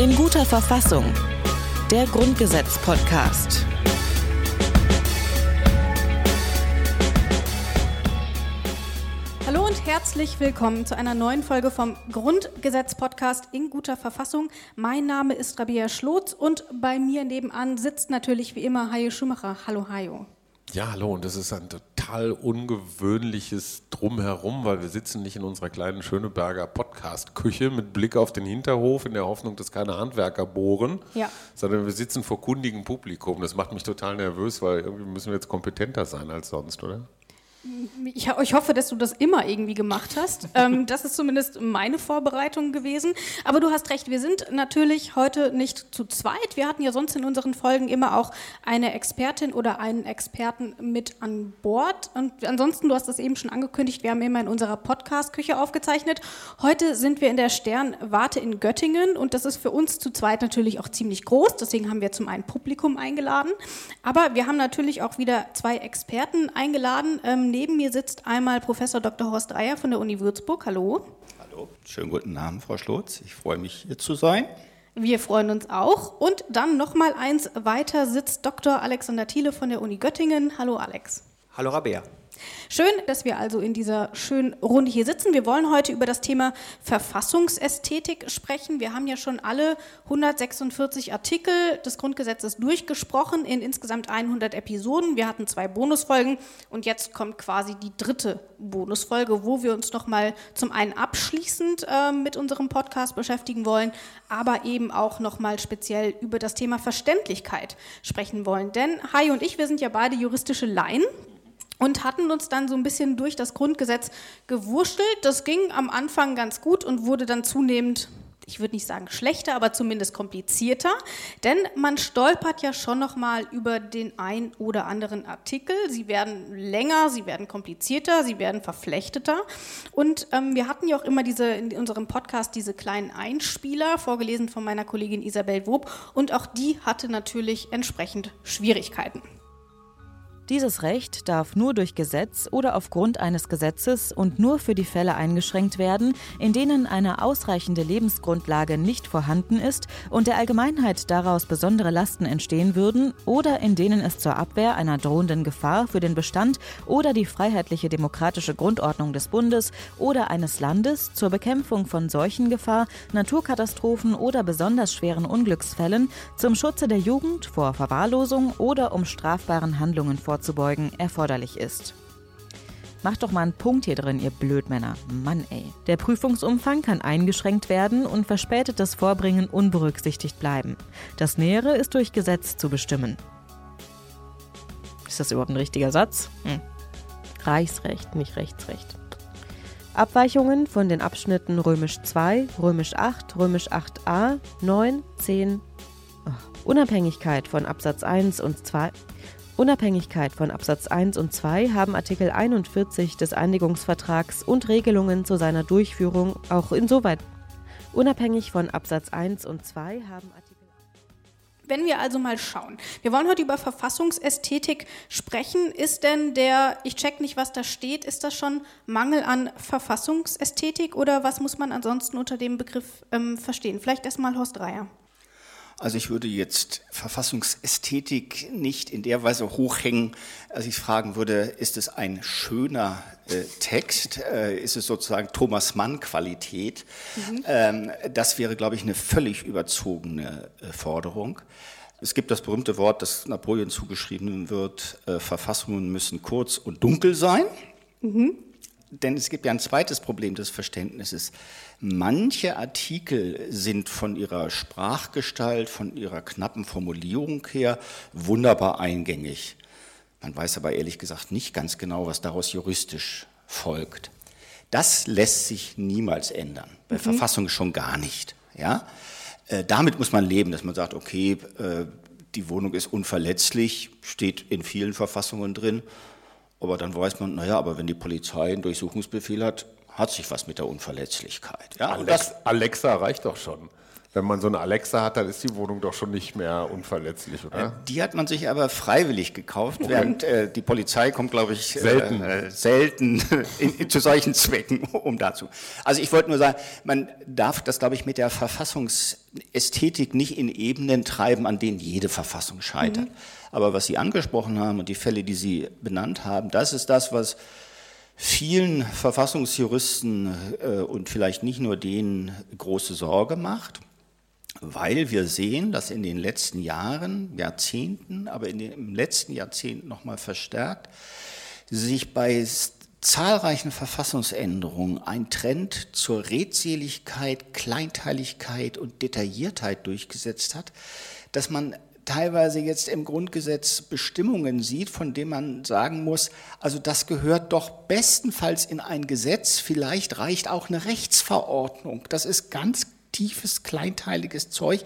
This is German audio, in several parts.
In guter Verfassung. Der Grundgesetz-Podcast. Hallo und herzlich willkommen zu einer neuen Folge vom Grundgesetz-Podcast in guter Verfassung. Mein Name ist Rabia Schlotz und bei mir nebenan sitzt natürlich wie immer Hajo Schumacher. Hallo Hajo. Ja, hallo, und das ist ein total ungewöhnliches Drumherum, weil wir sitzen nicht in unserer kleinen Schöneberger Podcast-Küche mit Blick auf den Hinterhof in der Hoffnung, dass keine Handwerker bohren, Ja. sondern wir sitzen vor kundigem Publikum. Das macht mich total nervös, weil irgendwie müssen wir jetzt kompetenter sein als sonst, oder? Ich, ich hoffe, dass du das immer irgendwie gemacht hast. ähm, das ist zumindest meine Vorbereitung gewesen. Aber du hast recht, wir sind natürlich heute nicht zu zweit. Wir hatten ja sonst in unseren Folgen immer auch eine Expertin oder einen Experten mit an Bord. Und ansonsten, du hast das eben schon angekündigt, wir haben immer in unserer Podcast-Küche aufgezeichnet. Heute sind wir in der Sternwarte in Göttingen und das ist für uns zu zweit natürlich auch ziemlich groß. Deswegen haben wir zum einen Publikum eingeladen. Aber wir haben natürlich auch wieder zwei Experten eingeladen. Ähm, neben mir sitzt einmal Professor Dr. Horst Dreier von der Uni Würzburg. Hallo. Hallo, schönen guten Abend, Frau Schlotz. Ich freue mich, hier zu sein. Wir freuen uns auch. Und dann noch mal eins weiter sitzt Dr. Alexander Thiele von der Uni Göttingen. Hallo Alex. Hallo Rabea. Schön, dass wir also in dieser schönen Runde hier sitzen. Wir wollen heute über das Thema Verfassungsästhetik sprechen. Wir haben ja schon alle 146 Artikel des Grundgesetzes durchgesprochen in insgesamt 100 Episoden. Wir hatten zwei Bonusfolgen und jetzt kommt quasi die dritte Bonusfolge, wo wir uns noch mal zum einen abschließend äh, mit unserem Podcast beschäftigen wollen, aber eben auch noch mal speziell über das Thema Verständlichkeit sprechen wollen. Denn Hai und ich, wir sind ja beide juristische Laien und hatten uns dann so ein bisschen durch das Grundgesetz gewurschtelt. Das ging am Anfang ganz gut und wurde dann zunehmend, ich würde nicht sagen schlechter, aber zumindest komplizierter, denn man stolpert ja schon noch mal über den ein oder anderen Artikel. Sie werden länger, sie werden komplizierter, sie werden verflechteter und ähm, wir hatten ja auch immer diese in unserem Podcast diese kleinen Einspieler vorgelesen von meiner Kollegin Isabel Wob und auch die hatte natürlich entsprechend Schwierigkeiten. Dieses Recht darf nur durch Gesetz oder aufgrund eines Gesetzes und nur für die Fälle eingeschränkt werden, in denen eine ausreichende Lebensgrundlage nicht vorhanden ist und der Allgemeinheit daraus besondere Lasten entstehen würden oder in denen es zur Abwehr einer drohenden Gefahr für den Bestand oder die freiheitliche demokratische Grundordnung des Bundes oder eines Landes zur Bekämpfung von Seuchengefahr, Naturkatastrophen oder besonders schweren Unglücksfällen, zum Schutze der Jugend vor Verwahrlosung oder um strafbaren Handlungen vorzubeugen, erforderlich ist. Macht doch mal einen Punkt hier drin, ihr Blödmänner. Mann, ey. Der Prüfungsumfang kann eingeschränkt werden und verspätetes Vorbringen unberücksichtigt bleiben. Das Nähere ist durch Gesetz zu bestimmen. Ist das überhaupt ein richtiger Satz? Hm. Reichsrecht, nicht Rechtsrecht. Abweichungen von den Abschnitten Römisch 2, Römisch 8, Römisch 8a, 9, 10. Oh. Unabhängigkeit von Absatz 1 und 2. Unabhängigkeit von Absatz 1 und 2 haben Artikel 41 des Einigungsvertrags und Regelungen zu seiner Durchführung auch insoweit. Unabhängig von Absatz 1 und 2 haben Artikel Wenn wir also mal schauen, wir wollen heute über Verfassungsästhetik sprechen. Ist denn der, ich check nicht, was da steht, ist das schon Mangel an Verfassungsästhetik oder was muss man ansonsten unter dem Begriff ähm, verstehen? Vielleicht erstmal Horst Dreier. Also ich würde jetzt Verfassungsästhetik nicht in der Weise hochhängen, als ich fragen würde, ist es ein schöner äh, Text? Äh, ist es sozusagen Thomas Mann-Qualität? Mhm. Ähm, das wäre, glaube ich, eine völlig überzogene äh, Forderung. Es gibt das berühmte Wort, das Napoleon zugeschrieben wird, äh, Verfassungen müssen kurz und dunkel sein. Mhm. Denn es gibt ja ein zweites Problem des Verständnisses. Manche Artikel sind von ihrer Sprachgestalt, von ihrer knappen Formulierung her wunderbar eingängig. Man weiß aber ehrlich gesagt nicht ganz genau, was daraus juristisch folgt. Das lässt sich niemals ändern. Bei mhm. Verfassung schon gar nicht. Ja? Äh, damit muss man leben, dass man sagt, okay, äh, die Wohnung ist unverletzlich, steht in vielen Verfassungen drin. Aber dann weiß man, naja, aber wenn die Polizei einen Durchsuchungsbefehl hat, hat sich was mit der Unverletzlichkeit. Ja, Alex, Alexa reicht doch schon. wenn man so eine Alexa hat, dann ist die Wohnung doch schon nicht mehr unverletzlich, oder? Äh, die hat man sich aber freiwillig gekauft, während äh, die Polizei kommt, glaube ich, selten, äh, selten in, in, zu solchen Zwecken um dazu. Also ich wollte nur sagen, man darf das, glaube ich, mit der Verfassungsästhetik nicht in Ebenen treiben, an denen jede Verfassung scheitert. Mhm. Aber was Sie angesprochen haben und die Fälle, die Sie benannt haben, das ist das, was vielen Verfassungsjuristen äh, und vielleicht nicht nur denen große Sorge macht weil wir sehen, dass in den letzten Jahren, Jahrzehnten, aber in den, im letzten Jahrzehnt nochmal verstärkt, sich bei zahlreichen Verfassungsänderungen ein Trend zur Redseligkeit, Kleinteiligkeit und Detailliertheit durchgesetzt hat, dass man teilweise jetzt im Grundgesetz Bestimmungen sieht, von denen man sagen muss, also das gehört doch bestenfalls in ein Gesetz, vielleicht reicht auch eine Rechtsverordnung. Das ist ganz tiefes, kleinteiliges Zeug.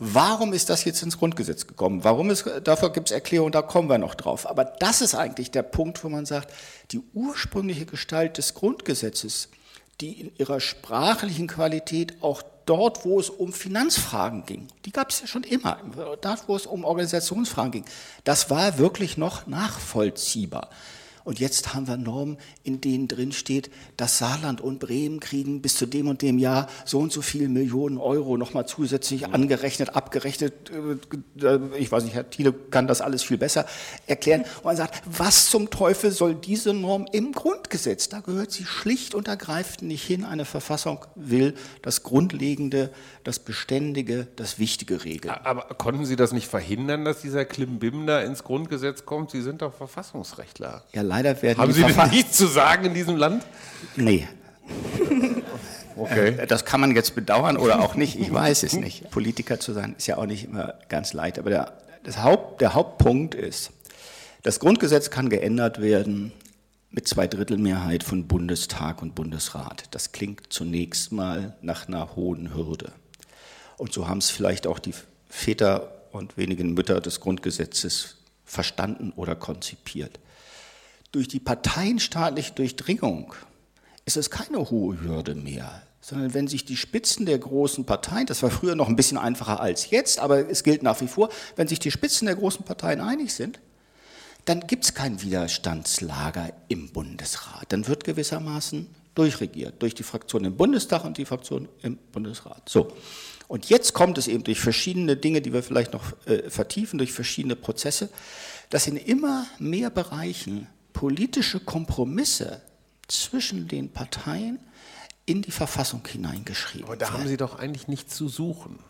Warum ist das jetzt ins Grundgesetz gekommen? Warum ist, dafür gibt es Erklärungen, da kommen wir noch drauf. Aber das ist eigentlich der Punkt, wo man sagt, die ursprüngliche Gestalt des Grundgesetzes, die in ihrer sprachlichen Qualität auch dort, wo es um Finanzfragen ging, die gab es ja schon immer, dort, wo es um Organisationsfragen ging, das war wirklich noch nachvollziehbar. Und jetzt haben wir Normen, in denen drin steht, dass Saarland und Bremen kriegen bis zu dem und dem Jahr so und so viele Millionen Euro nochmal zusätzlich mhm. angerechnet, abgerechnet. Äh, ich weiß nicht, Herr Thiele kann das alles viel besser erklären. Und man sagt, was zum Teufel soll diese Norm im Grundgesetz? Da gehört sie schlicht und ergreifend nicht hin. Eine Verfassung will das Grundlegende, das Beständige, das Wichtige regeln. Aber konnten Sie das nicht verhindern, dass dieser Klimbim da ins Grundgesetz kommt? Sie sind doch Verfassungsrechtler. Ja, leider werden Haben Sie denn nichts zu sagen in diesem Land? Nee. Okay. Äh, das kann man jetzt bedauern oder auch nicht. Ich weiß es nicht. Politiker zu sein ist ja auch nicht immer ganz leicht. Aber der, Haupt, der Hauptpunkt ist, das Grundgesetz kann geändert werden mit Zweidrittelmehrheit von Bundestag und Bundesrat. Das klingt zunächst mal nach einer hohen Hürde. Und so haben es vielleicht auch die Väter und wenigen Mütter des Grundgesetzes verstanden oder konzipiert. Durch die parteienstaatliche Durchdringung ist es keine hohe Hürde mehr, sondern wenn sich die Spitzen der großen Parteien, das war früher noch ein bisschen einfacher als jetzt, aber es gilt nach wie vor, wenn sich die Spitzen der großen Parteien einig sind, dann gibt es kein Widerstandslager im Bundesrat. Dann wird gewissermaßen durchregiert durch die Fraktion im Bundestag und die Fraktion im Bundesrat. So. Und jetzt kommt es eben durch verschiedene Dinge, die wir vielleicht noch äh, vertiefen, durch verschiedene Prozesse, dass in immer mehr Bereichen politische Kompromisse zwischen den Parteien in die Verfassung hineingeschrieben. Aber da haben Sie doch eigentlich nichts zu suchen,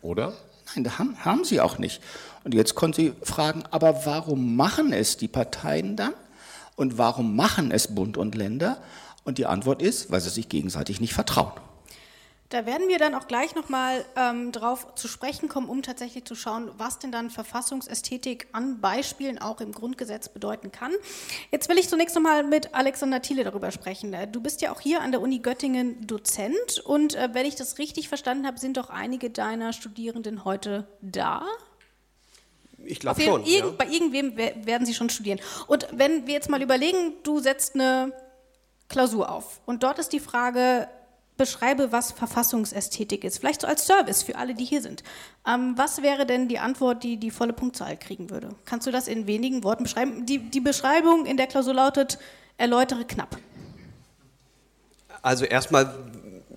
oder? Nein, da haben, haben Sie auch nicht. Und jetzt können Sie fragen, aber warum machen es die Parteien dann? Und warum machen es Bund und Länder? Und die Antwort ist, weil sie sich gegenseitig nicht vertrauen. Da werden wir dann auch gleich nochmal ähm, drauf zu sprechen kommen, um tatsächlich zu schauen, was denn dann Verfassungsästhetik an Beispielen auch im Grundgesetz bedeuten kann. Jetzt will ich zunächst nochmal mit Alexander Thiele darüber sprechen. Äh, du bist ja auch hier an der Uni Göttingen Dozent und äh, wenn ich das richtig verstanden habe, sind doch einige deiner Studierenden heute da. Ich glaube schon. Irgend, ja. Bei irgendwem werden sie schon studieren. Und wenn wir jetzt mal überlegen, du setzt eine Klausur auf und dort ist die Frage, beschreibe, was Verfassungsästhetik ist. Vielleicht so als Service für alle, die hier sind. Ähm, was wäre denn die Antwort, die die volle Punktzahl kriegen würde? Kannst du das in wenigen Worten beschreiben? Die, die Beschreibung in der Klausur lautet, erläutere knapp. Also erstmal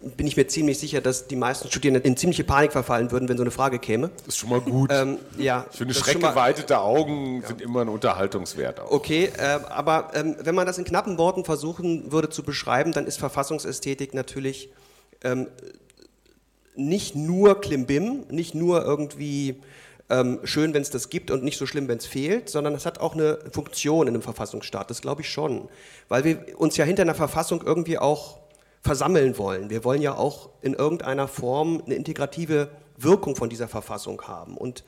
bin ich mir ziemlich sicher, dass die meisten Studierenden in ziemliche Panik verfallen würden, wenn so eine Frage käme. Das ist schon mal gut. Ähm, ja, ich finde, schreckgeweitete Augen ja. sind immer ein Unterhaltungswert. Auch. Okay, äh, aber ähm, wenn man das in knappen Worten versuchen würde zu beschreiben, dann ist Verfassungsästhetik natürlich ähm, nicht nur Klimbim, nicht nur irgendwie ähm, schön, wenn es das gibt und nicht so schlimm, wenn es fehlt, sondern es hat auch eine Funktion in einem Verfassungsstaat. Das glaube ich schon, weil wir uns ja hinter einer Verfassung irgendwie auch versammeln wollen. Wir wollen ja auch in irgendeiner Form eine integrative Wirkung von dieser Verfassung haben. Und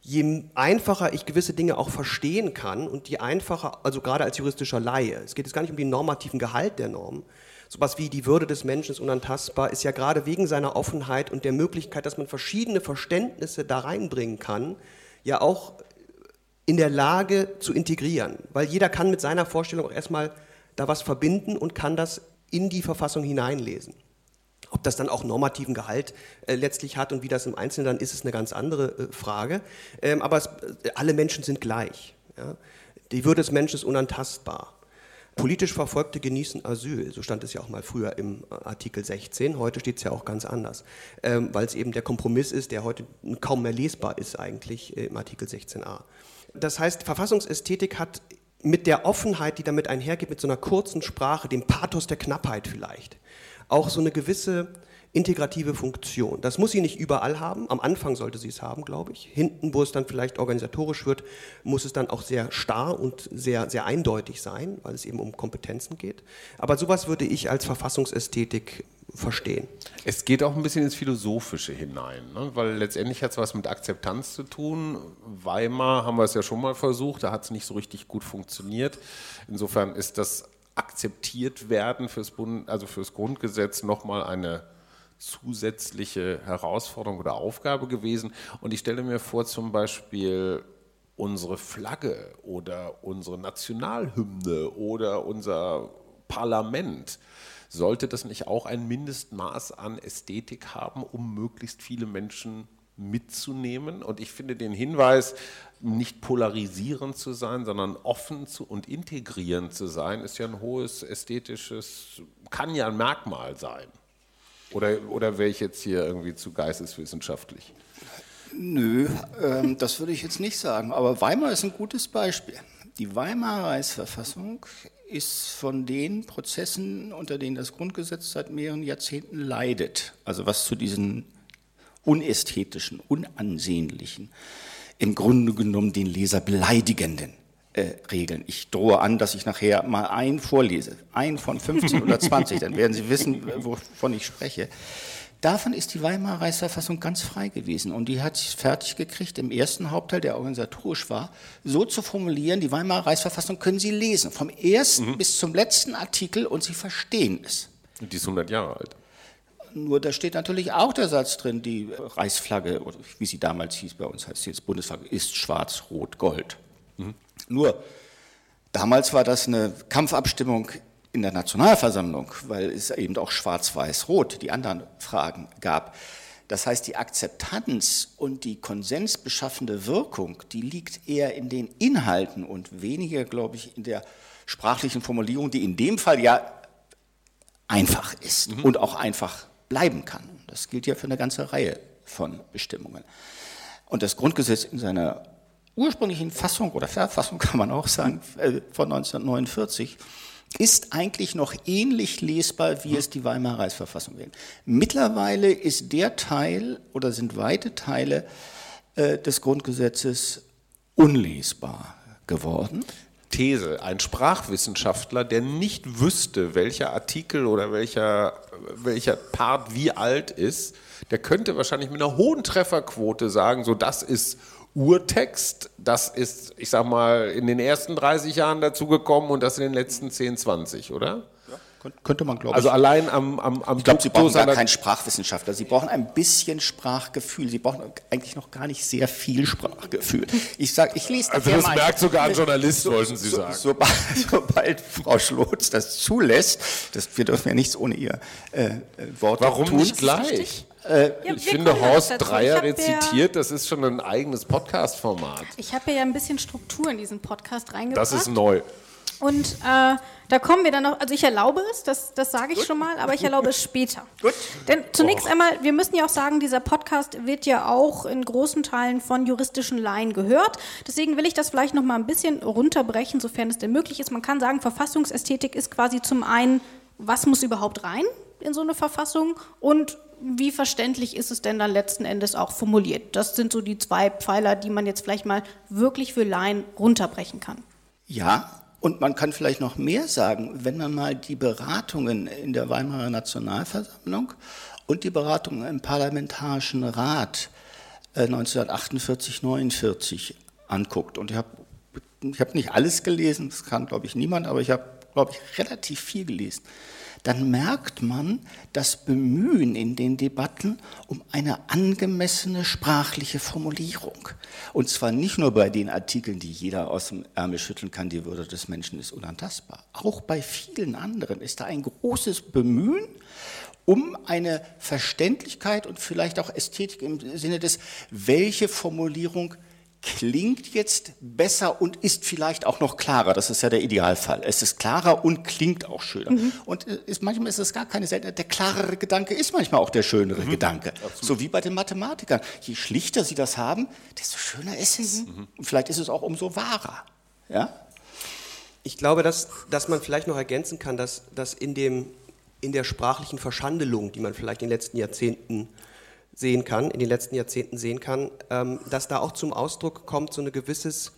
je einfacher ich gewisse Dinge auch verstehen kann und je einfacher, also gerade als juristischer Laie, es geht jetzt gar nicht um den normativen Gehalt der Norm, sowas wie die Würde des Menschen ist unantastbar, ist ja gerade wegen seiner Offenheit und der Möglichkeit, dass man verschiedene Verständnisse da reinbringen kann, ja auch in der Lage zu integrieren. Weil jeder kann mit seiner Vorstellung auch erstmal da was verbinden und kann das in die Verfassung hineinlesen. Ob das dann auch normativen Gehalt äh, letztlich hat und wie das im Einzelnen dann ist, ist eine ganz andere äh, Frage. Ähm, aber es, äh, alle Menschen sind gleich. Ja? Die Würde des Menschen ist unantastbar. Politisch Verfolgte genießen Asyl, so stand es ja auch mal früher im äh, Artikel 16, heute steht es ja auch ganz anders, ähm, weil es eben der Kompromiss ist, der heute kaum mehr lesbar ist eigentlich äh, im Artikel 16a. Das heißt, Verfassungsästhetik hat mit der Offenheit, die damit einhergeht, mit so einer kurzen Sprache, dem Pathos der Knappheit vielleicht, auch so eine gewisse integrative Funktion. Das muss sie nicht überall haben. Am Anfang sollte sie es haben, glaube ich. Hinten, wo es dann vielleicht organisatorisch wird, muss es dann auch sehr starr und sehr, sehr eindeutig sein, weil es eben um Kompetenzen geht. Aber sowas würde ich als Verfassungsästhetik verstehen. Es geht auch ein bisschen ins Philosophische hinein, ne? weil letztendlich hat es was mit Akzeptanz zu tun. Weimar haben wir es ja schon mal versucht, da hat es nicht so richtig gut funktioniert. Insofern ist das akzeptiert werden fürs, Bund, also fürs Grundgesetz nochmal eine zusätzliche Herausforderung oder Aufgabe gewesen. Und ich stelle mir vor, zum Beispiel unsere Flagge oder unsere Nationalhymne oder unser Parlament. Sollte das nicht auch ein Mindestmaß an Ästhetik haben, um möglichst viele Menschen mitzunehmen? Und ich finde den Hinweis, nicht polarisierend zu sein, sondern offen zu und integrierend zu sein, ist ja ein hohes ästhetisches, kann ja ein Merkmal sein. Oder, oder wäre ich jetzt hier irgendwie zu geisteswissenschaftlich? Nö, ähm, das würde ich jetzt nicht sagen. Aber Weimar ist ein gutes Beispiel. Die Weimarer Reichsverfassung ist von den Prozessen, unter denen das Grundgesetz seit mehreren Jahrzehnten leidet, also was zu diesen unästhetischen, unansehnlichen, im Grunde genommen den Leser beleidigenden äh, Regeln. Ich drohe an, dass ich nachher mal einen vorlese, einen von 15 oder 20, dann werden Sie wissen, wovon ich spreche. Davon ist die Weimarer Reichsverfassung ganz frei gewesen und die hat es fertig gekriegt, im ersten Hauptteil, der organisatorisch war, so zu formulieren, die Weimarer Reichsverfassung können Sie lesen, vom ersten mhm. bis zum letzten Artikel und Sie verstehen es. Die ist 100 Jahre alt. Nur da steht natürlich auch der Satz drin, die Reichsflagge, wie sie damals hieß, bei uns heißt sie jetzt Bundesflagge, ist schwarz, rot, gold. Mhm. Nur, damals war das eine Kampfabstimmung in der Nationalversammlung, weil es eben auch schwarz-weiß-rot die anderen Fragen gab. Das heißt, die Akzeptanz und die konsensbeschaffende Wirkung, die liegt eher in den Inhalten und weniger, glaube ich, in der sprachlichen Formulierung, die in dem Fall ja einfach ist mhm. und auch einfach bleiben kann. Das gilt ja für eine ganze Reihe von Bestimmungen. Und das Grundgesetz in seiner ursprünglichen Fassung oder Verfassung kann man auch sagen, äh, von 1949, ist eigentlich noch ähnlich lesbar, wie es die Weimarer Reichsverfassung wäre. Mittlerweile ist der Teil oder sind weite Teile äh, des Grundgesetzes unlesbar geworden. These, ein Sprachwissenschaftler, der nicht wüsste, welcher Artikel oder welcher, welcher Part wie alt ist, der könnte wahrscheinlich mit einer hohen Trefferquote sagen, so das ist Urtext, das ist, ich sag mal, in den ersten 30 Jahren dazugekommen und das in den letzten 10, 20, oder? Könnte man, glaube ich. Also allein am, am, am Ich glaube, Sie brauchen gar keinen Sprachwissenschaftler. Sie brauchen ein bisschen Sprachgefühl. Sie brauchen eigentlich noch gar nicht sehr viel Sprachgefühl. Ich sage, ich lese Also das merkt sogar ein Journalist, so, wollten Sie so, sagen. Sobald, sobald, Frau Schlotz das zulässt, das, wir dürfen ja nichts ohne ihr äh, äh Wort Warum tun. nicht gleich? Äh, ja, ich finde, Horst Dreier rezitiert, das ist schon ein eigenes Podcast-Format. Ich habe ja ein bisschen Struktur in diesen Podcast reingebracht. Das ist neu. Und äh, da kommen wir dann noch, also ich erlaube es, das, das sage ich Gut. schon mal, aber ich erlaube es später. Gut. Denn zunächst oh. einmal, wir müssen ja auch sagen, dieser Podcast wird ja auch in großen Teilen von juristischen Laien gehört. Deswegen will ich das vielleicht noch mal ein bisschen runterbrechen, sofern es denn möglich ist. Man kann sagen, Verfassungsästhetik ist quasi zum einen, was muss überhaupt rein in so eine Verfassung und wie verständlich ist es denn dann letzten Endes auch formuliert? Das sind so die zwei Pfeiler, die man jetzt vielleicht mal wirklich für Laien runterbrechen kann. Ja, und man kann vielleicht noch mehr sagen, wenn man mal die Beratungen in der Weimarer Nationalversammlung und die Beratungen im Parlamentarischen Rat 1948, äh, 49 anguckt. Und ich habe ich hab nicht alles gelesen, das kann, glaube ich, niemand, aber ich habe, glaube ich, relativ viel gelesen dann merkt man das Bemühen in den Debatten um eine angemessene sprachliche Formulierung. Und zwar nicht nur bei den Artikeln, die jeder aus dem Ärmel schütteln kann, die Würde des Menschen ist unantastbar. Auch bei vielen anderen ist da ein großes Bemühen um eine Verständlichkeit und vielleicht auch Ästhetik im Sinne des, welche Formulierung klingt jetzt besser und ist vielleicht auch noch klarer. Das ist ja der Idealfall. Es ist klarer und klingt auch schöner. Mhm. Und äh, ist, manchmal ist es gar keine Seltenheit. Der klarere Gedanke ist manchmal auch der schönere mhm. Gedanke. Absolut. So wie bei den Mathematikern. Je schlichter sie das haben, desto schöner ist es. Mhm. Und vielleicht ist es auch umso wahrer. Ja? Ich glaube, dass, dass man vielleicht noch ergänzen kann, dass, dass in, dem, in der sprachlichen Verschandelung, die man vielleicht in den letzten Jahrzehnten sehen kann, in den letzten Jahrzehnten sehen kann, ähm, dass da auch zum Ausdruck kommt so eine, gewisses,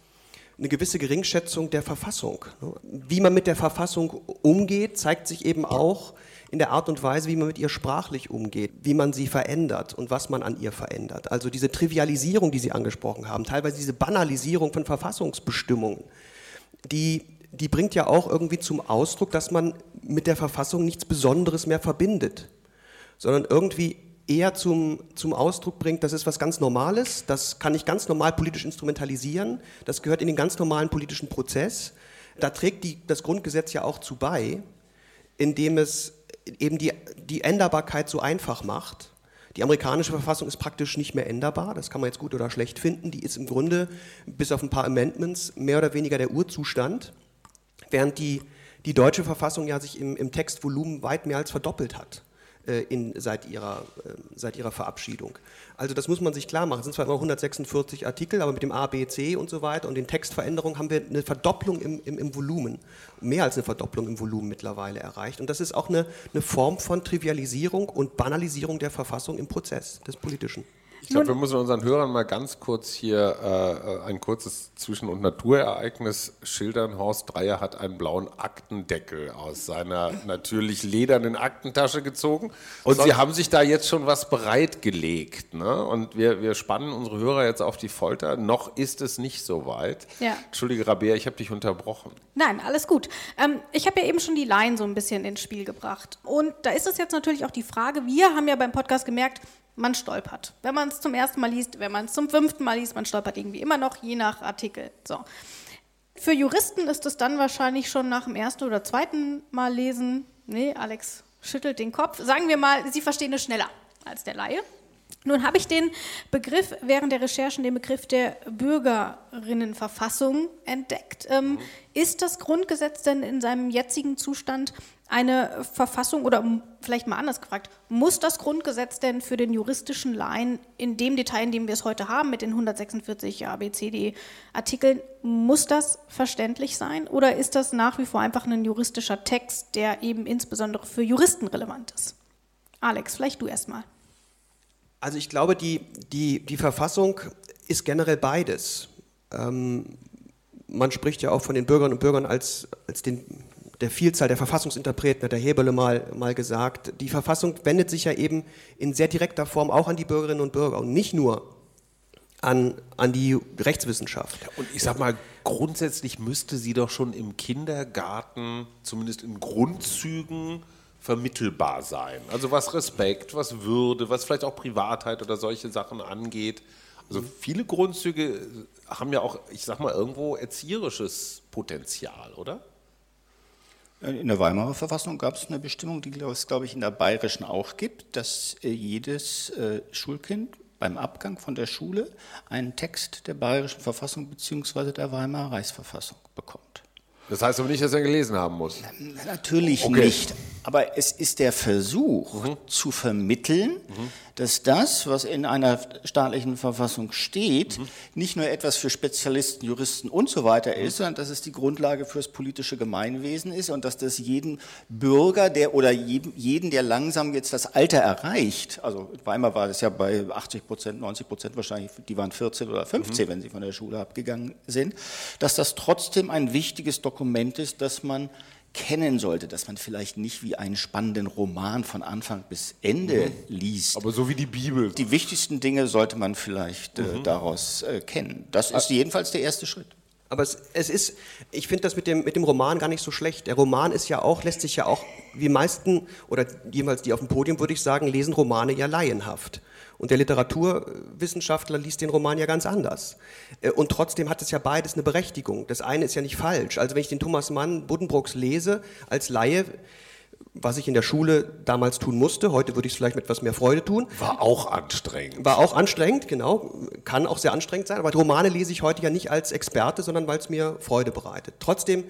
eine gewisse Geringschätzung der Verfassung. Wie man mit der Verfassung umgeht, zeigt sich eben auch in der Art und Weise, wie man mit ihr sprachlich umgeht, wie man sie verändert und was man an ihr verändert. Also diese Trivialisierung, die Sie angesprochen haben, teilweise diese Banalisierung von Verfassungsbestimmungen, die, die bringt ja auch irgendwie zum Ausdruck, dass man mit der Verfassung nichts Besonderes mehr verbindet, sondern irgendwie eher zum, zum Ausdruck bringt, das ist was ganz Normales, das kann ich ganz normal politisch instrumentalisieren, das gehört in den ganz normalen politischen Prozess. Da trägt die, das Grundgesetz ja auch zu bei, indem es eben die, die Änderbarkeit so einfach macht. Die amerikanische Verfassung ist praktisch nicht mehr änderbar, das kann man jetzt gut oder schlecht finden. Die ist im Grunde, bis auf ein paar Amendments, mehr oder weniger der Urzustand, während die, die deutsche Verfassung ja sich im, im Textvolumen weit mehr als verdoppelt hat. Äh, in, seit, ihrer, äh, seit ihrer Verabschiedung. Also das muss man sich klar machen. Es sind zwar immer 146 Artikel, aber mit dem A, B, C und so weiter und den Textveränderungen haben wir eine Verdopplung im, im, im Volumen, mehr als eine Verdopplung im Volumen mittlerweile erreicht. Und das ist auch eine, eine Form von Trivialisierung und Banalisierung der Verfassung im Prozess des Politischen. Ich glaube, wir müssen unseren Hörern mal ganz kurz hier äh, ein kurzes Zwischen- und Naturereignis schildern. Horst Dreier hat einen blauen Aktendeckel aus seiner natürlich ledernen Aktentasche gezogen. Und Sie haben sich da jetzt schon was bereitgelegt. Ne? Und wir, wir spannen unsere Hörer jetzt auf die Folter. Noch ist es nicht so weit. Ja. Entschuldige, Rabea, ich habe dich unterbrochen. Nein, alles gut. Ähm, ich habe ja eben schon die Laien so ein bisschen ins Spiel gebracht. Und da ist es jetzt natürlich auch die Frage, wir haben ja beim Podcast gemerkt, man stolpert. Wenn man es zum ersten Mal liest, wenn man es zum fünften Mal liest, man stolpert irgendwie immer noch, je nach Artikel. So. Für Juristen ist es dann wahrscheinlich schon nach dem ersten oder zweiten Mal lesen, nee, Alex schüttelt den Kopf, sagen wir mal, Sie verstehen es schneller als der Laie. Nun habe ich den Begriff während der Recherchen, den Begriff der Bürgerinnenverfassung entdeckt. Ähm, ist das Grundgesetz denn in seinem jetzigen Zustand eine Verfassung oder vielleicht mal anders gefragt, muss das Grundgesetz denn für den juristischen Laien in dem Detail, in dem wir es heute haben, mit den 146 ABCD-Artikeln, muss das verständlich sein oder ist das nach wie vor einfach ein juristischer Text, der eben insbesondere für Juristen relevant ist? Alex, vielleicht du erstmal. Also ich glaube, die, die, die Verfassung ist generell beides. Ähm, man spricht ja auch von den Bürgerinnen und Bürgern als, als den, der Vielzahl der Verfassungsinterpreten, hat der Hebele mal, mal gesagt. Die Verfassung wendet sich ja eben in sehr direkter Form auch an die Bürgerinnen und Bürger und nicht nur an, an die Rechtswissenschaft. Und ich sag mal, grundsätzlich müsste sie doch schon im Kindergarten, zumindest in Grundzügen, vermittelbar sein. Also was Respekt, was Würde, was vielleicht auch Privatheit oder solche Sachen angeht. Also viele Grundzüge haben ja auch, ich sag mal, irgendwo erzieherisches Potenzial, oder? In der Weimarer Verfassung gab es eine Bestimmung, die es, glaube ich, in der bayerischen auch gibt, dass äh, jedes äh, Schulkind beim Abgang von der Schule einen Text der bayerischen Verfassung bzw. der Weimarer Reichsverfassung bekommt. Das heißt aber nicht, dass er gelesen haben muss. Natürlich okay. nicht. Aber es ist der Versuch mhm. zu vermitteln, mhm. dass das, was in einer staatlichen Verfassung steht, mhm. nicht nur etwas für Spezialisten, Juristen und so weiter ist, sondern dass es die Grundlage fürs politische Gemeinwesen ist und dass das jeden Bürger, der oder jeden, der langsam jetzt das Alter erreicht, also in Weimar war das ja bei 80 Prozent, 90 Prozent wahrscheinlich, die waren 14 oder 15, mhm. wenn sie von der Schule abgegangen sind, dass das trotzdem ein wichtiges Dokument ist, dass man kennen sollte, dass man vielleicht nicht wie einen spannenden Roman von Anfang bis Ende mhm. liest. Aber so wie die Bibel. Die wichtigsten Dinge sollte man vielleicht äh, mhm. daraus äh, kennen. Das ist ah. jedenfalls der erste Schritt. Aber es, es ist, ich finde das mit dem, mit dem Roman gar nicht so schlecht. Der Roman ist ja auch, lässt sich ja auch, wie meisten, oder jemals die auf dem Podium, würde ich sagen, lesen Romane ja laienhaft. Und der Literaturwissenschaftler liest den Roman ja ganz anders. Äh, und trotzdem hat es ja beides eine Berechtigung. Das eine ist ja nicht falsch. Also wenn ich den Thomas Mann Buddenbrooks lese als Laie, was ich in der Schule damals tun musste. Heute würde ich es vielleicht mit etwas mehr Freude tun. War auch anstrengend. War auch anstrengend, genau. Kann auch sehr anstrengend sein. Aber Romane lese ich heute ja nicht als Experte, sondern weil es mir Freude bereitet. Trotzdem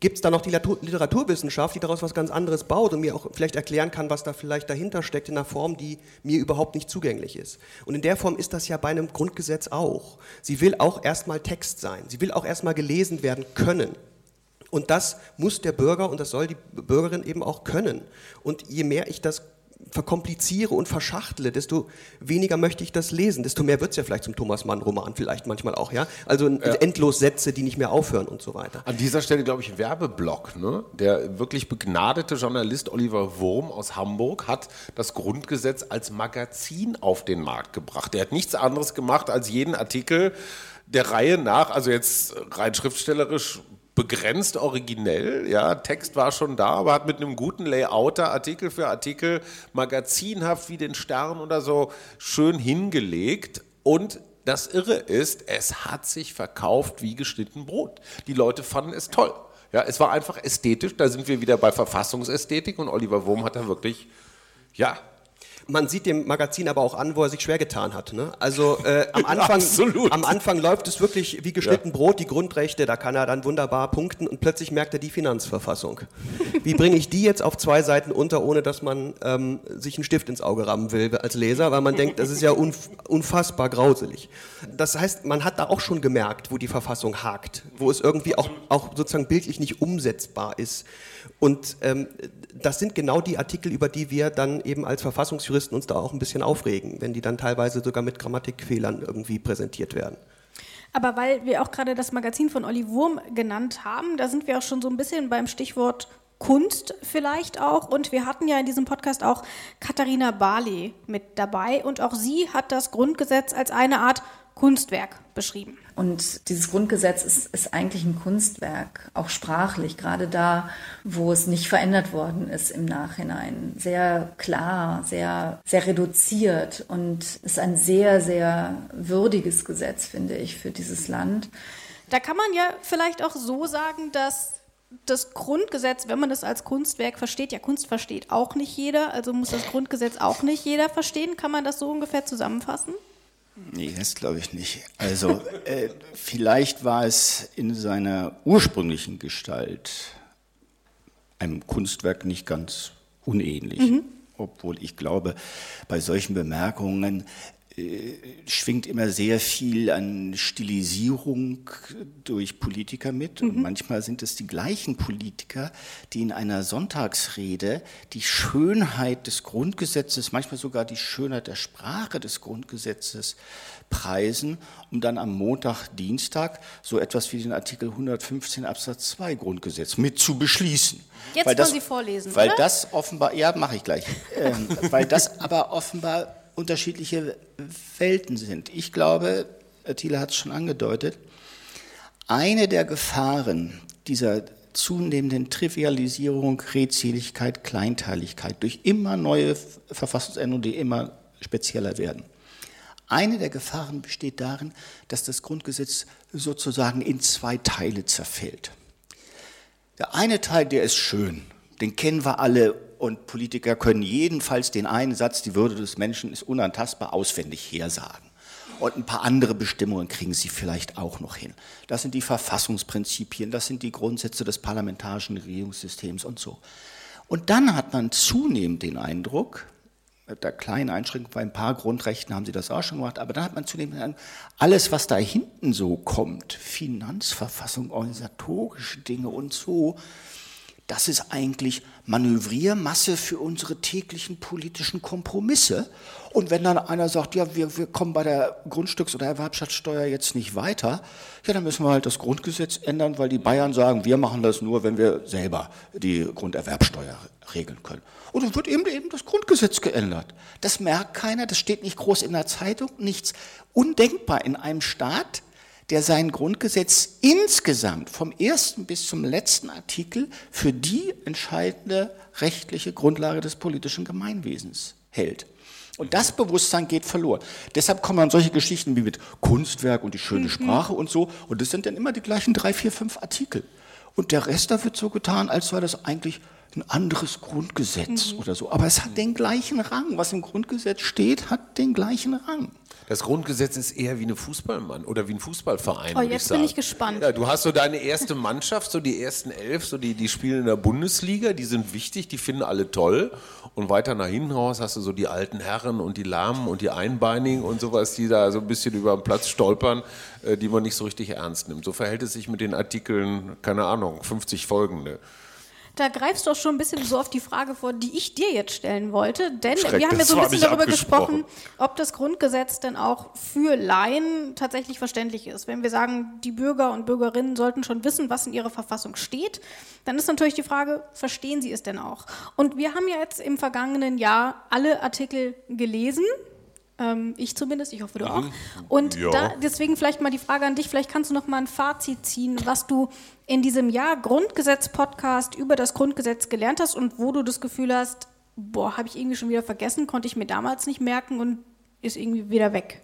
gibt es da noch die Literaturwissenschaft, die daraus was ganz anderes baut und mir auch vielleicht erklären kann, was da vielleicht dahinter steckt in einer Form, die mir überhaupt nicht zugänglich ist. Und in der Form ist das ja bei einem Grundgesetz auch. Sie will auch erstmal Text sein. Sie will auch erstmal gelesen werden können. Und das muss der Bürger und das soll die Bürgerin eben auch können. Und je mehr ich das verkompliziere und verschachtle, desto weniger möchte ich das lesen, desto mehr wird es ja vielleicht zum Thomas Mann-Roman, vielleicht manchmal auch, ja. Also ja. endlos Sätze, die nicht mehr aufhören und so weiter. An dieser Stelle, glaube ich, Werbeblock. Ne? Der wirklich begnadete Journalist Oliver Wurm aus Hamburg hat das Grundgesetz als Magazin auf den Markt gebracht. Der hat nichts anderes gemacht, als jeden Artikel der Reihe nach, also jetzt rein schriftstellerisch begrenzt originell, ja, Text war schon da, aber hat mit einem guten Layouter Artikel für Artikel magazinhaft wie den Stern oder so schön hingelegt und das Irre ist, es hat sich verkauft wie geschnitten Brot. Die Leute fanden es toll. Ja, es war einfach ästhetisch, da sind wir wieder bei Verfassungsästhetik und Oliver Wurm hat da wirklich, ja, man sieht dem Magazin aber auch an, wo er sich schwer getan hat. Ne? Also äh, am, Anfang, am Anfang läuft es wirklich wie geschnitten ja. Brot, die Grundrechte, da kann er dann wunderbar punkten und plötzlich merkt er die Finanzverfassung. Wie bringe ich die jetzt auf zwei Seiten unter, ohne dass man ähm, sich einen Stift ins Auge rammen will als Leser, weil man denkt, das ist ja unf unfassbar grauselig. Das heißt, man hat da auch schon gemerkt, wo die Verfassung hakt, wo es irgendwie auch, auch sozusagen bildlich nicht umsetzbar ist. Und ähm, das sind genau die Artikel, über die wir dann eben als Verfassungsjuristen uns da auch ein bisschen aufregen, wenn die dann teilweise sogar mit Grammatikfehlern irgendwie präsentiert werden. Aber weil wir auch gerade das Magazin von Olli Wurm genannt haben, da sind wir auch schon so ein bisschen beim Stichwort Kunst vielleicht auch. Und wir hatten ja in diesem Podcast auch Katharina Barley mit dabei. Und auch sie hat das Grundgesetz als eine Art Kunstwerk beschrieben. Und dieses Grundgesetz ist, ist eigentlich ein Kunstwerk, auch sprachlich, gerade da, wo es nicht verändert worden ist im Nachhinein. Sehr klar, sehr, sehr reduziert und ist ein sehr, sehr würdiges Gesetz, finde ich, für dieses Land. Da kann man ja vielleicht auch so sagen, dass das Grundgesetz, wenn man das als Kunstwerk versteht, ja, Kunst versteht auch nicht jeder, also muss das Grundgesetz auch nicht jeder verstehen. Kann man das so ungefähr zusammenfassen? Nee, das glaube ich nicht. Also äh, vielleicht war es in seiner ursprünglichen Gestalt einem Kunstwerk nicht ganz unähnlich. Mhm. Obwohl ich glaube, bei solchen Bemerkungen schwingt immer sehr viel an Stilisierung durch Politiker mit. Und mhm. manchmal sind es die gleichen Politiker, die in einer Sonntagsrede die Schönheit des Grundgesetzes, manchmal sogar die Schönheit der Sprache des Grundgesetzes preisen, um dann am Montag, Dienstag so etwas wie den Artikel 115 Absatz 2 Grundgesetz mit zu beschließen. Jetzt weil das, Sie vorlesen. Weil oder? das offenbar, ja, mache ich gleich. ähm, weil das aber offenbar unterschiedliche Welten sind. Ich glaube, Thiele hat es schon angedeutet, eine der Gefahren dieser zunehmenden Trivialisierung, Redseligkeit, Kleinteiligkeit durch immer neue Verfassungsänderungen, die immer spezieller werden. Eine der Gefahren besteht darin, dass das Grundgesetz sozusagen in zwei Teile zerfällt. Der eine Teil, der ist schön, den kennen wir alle und Politiker können jedenfalls den einen Satz, die Würde des Menschen ist unantastbar, auswendig hersagen. Und ein paar andere Bestimmungen kriegen sie vielleicht auch noch hin. Das sind die Verfassungsprinzipien, das sind die Grundsätze des parlamentarischen Regierungssystems und so. Und dann hat man zunehmend den Eindruck, mit der kleinen Einschränkung bei ein paar Grundrechten haben sie das auch schon gemacht, aber dann hat man zunehmend den Eindruck, alles, was da hinten so kommt, Finanzverfassung, organisatorische Dinge und so, das ist eigentlich Manövriermasse für unsere täglichen politischen Kompromisse. Und wenn dann einer sagt, ja, wir, wir kommen bei der Grundstücks- oder Erwerbschaftssteuer jetzt nicht weiter, ja, dann müssen wir halt das Grundgesetz ändern, weil die Bayern sagen, wir machen das nur, wenn wir selber die Grunderwerbsteuer regeln können. Und dann wird eben, eben das Grundgesetz geändert. Das merkt keiner, das steht nicht groß in der Zeitung, nichts. Undenkbar in einem Staat, der sein Grundgesetz insgesamt vom ersten bis zum letzten Artikel für die entscheidende rechtliche Grundlage des politischen Gemeinwesens hält. Und das Bewusstsein geht verloren. Deshalb kommen dann solche Geschichten wie mit Kunstwerk und die schöne mhm. Sprache und so. Und das sind dann immer die gleichen drei, vier, fünf Artikel. Und der Rest, da wird so getan, als sei das eigentlich ein anderes Grundgesetz mhm. oder so. Aber es hat den gleichen Rang. Was im Grundgesetz steht, hat den gleichen Rang. Das Grundgesetz ist eher wie eine Fußballmann oder wie ein Fußballverein. Oh, jetzt ich bin ich gespannt. Ja, du hast so deine erste Mannschaft, so die ersten elf, so die, die spielen in der Bundesliga, die sind wichtig, die finden alle toll. Und weiter nach hinten raus hast du so die alten Herren und die Lahmen und die Einbeinigen und sowas, die da so ein bisschen über den Platz stolpern, äh, die man nicht so richtig ernst nimmt. So verhält es sich mit den Artikeln, keine Ahnung, 50 folgende da greifst du auch schon ein bisschen so auf die Frage vor, die ich dir jetzt stellen wollte. Denn Schreck, wir haben ja so ein bisschen darüber gesprochen, ob das Grundgesetz denn auch für Laien tatsächlich verständlich ist. Wenn wir sagen, die Bürger und Bürgerinnen sollten schon wissen, was in ihrer Verfassung steht, dann ist natürlich die Frage, verstehen sie es denn auch? Und wir haben ja jetzt im vergangenen Jahr alle Artikel gelesen ähm, ich zumindest, ich hoffe du auch. Und ja. da, deswegen vielleicht mal die Frage an dich, vielleicht kannst du noch mal ein Fazit ziehen, was du in diesem Jahr Grundgesetz-Podcast über das Grundgesetz gelernt hast und wo du das Gefühl hast, boah, habe ich irgendwie schon wieder vergessen, konnte ich mir damals nicht merken und ist irgendwie wieder weg.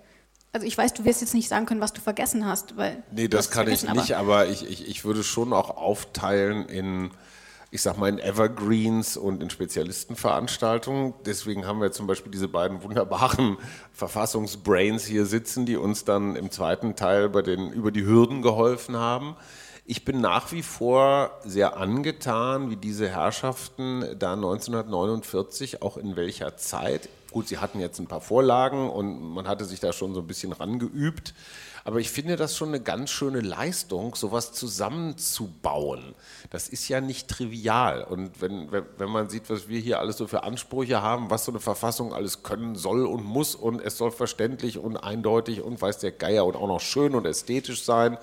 Also ich weiß, du wirst jetzt nicht sagen können, was du vergessen hast, weil. Nee, das kann ich nicht, aber, aber ich, ich, ich würde schon auch aufteilen in ich sag mal, in Evergreens und in Spezialistenveranstaltungen. Deswegen haben wir zum Beispiel diese beiden wunderbaren Verfassungsbrains hier sitzen, die uns dann im zweiten Teil bei den, über die Hürden geholfen haben. Ich bin nach wie vor sehr angetan, wie diese Herrschaften da 1949, auch in welcher Zeit, gut, sie hatten jetzt ein paar Vorlagen und man hatte sich da schon so ein bisschen rangeübt, aber ich finde das schon eine ganz schöne Leistung, sowas zusammenzubauen. Das ist ja nicht trivial. Und wenn, wenn man sieht, was wir hier alles so für Ansprüche haben, was so eine Verfassung alles können soll und muss und es soll verständlich und eindeutig und weiß der Geier und auch noch schön und ästhetisch sein,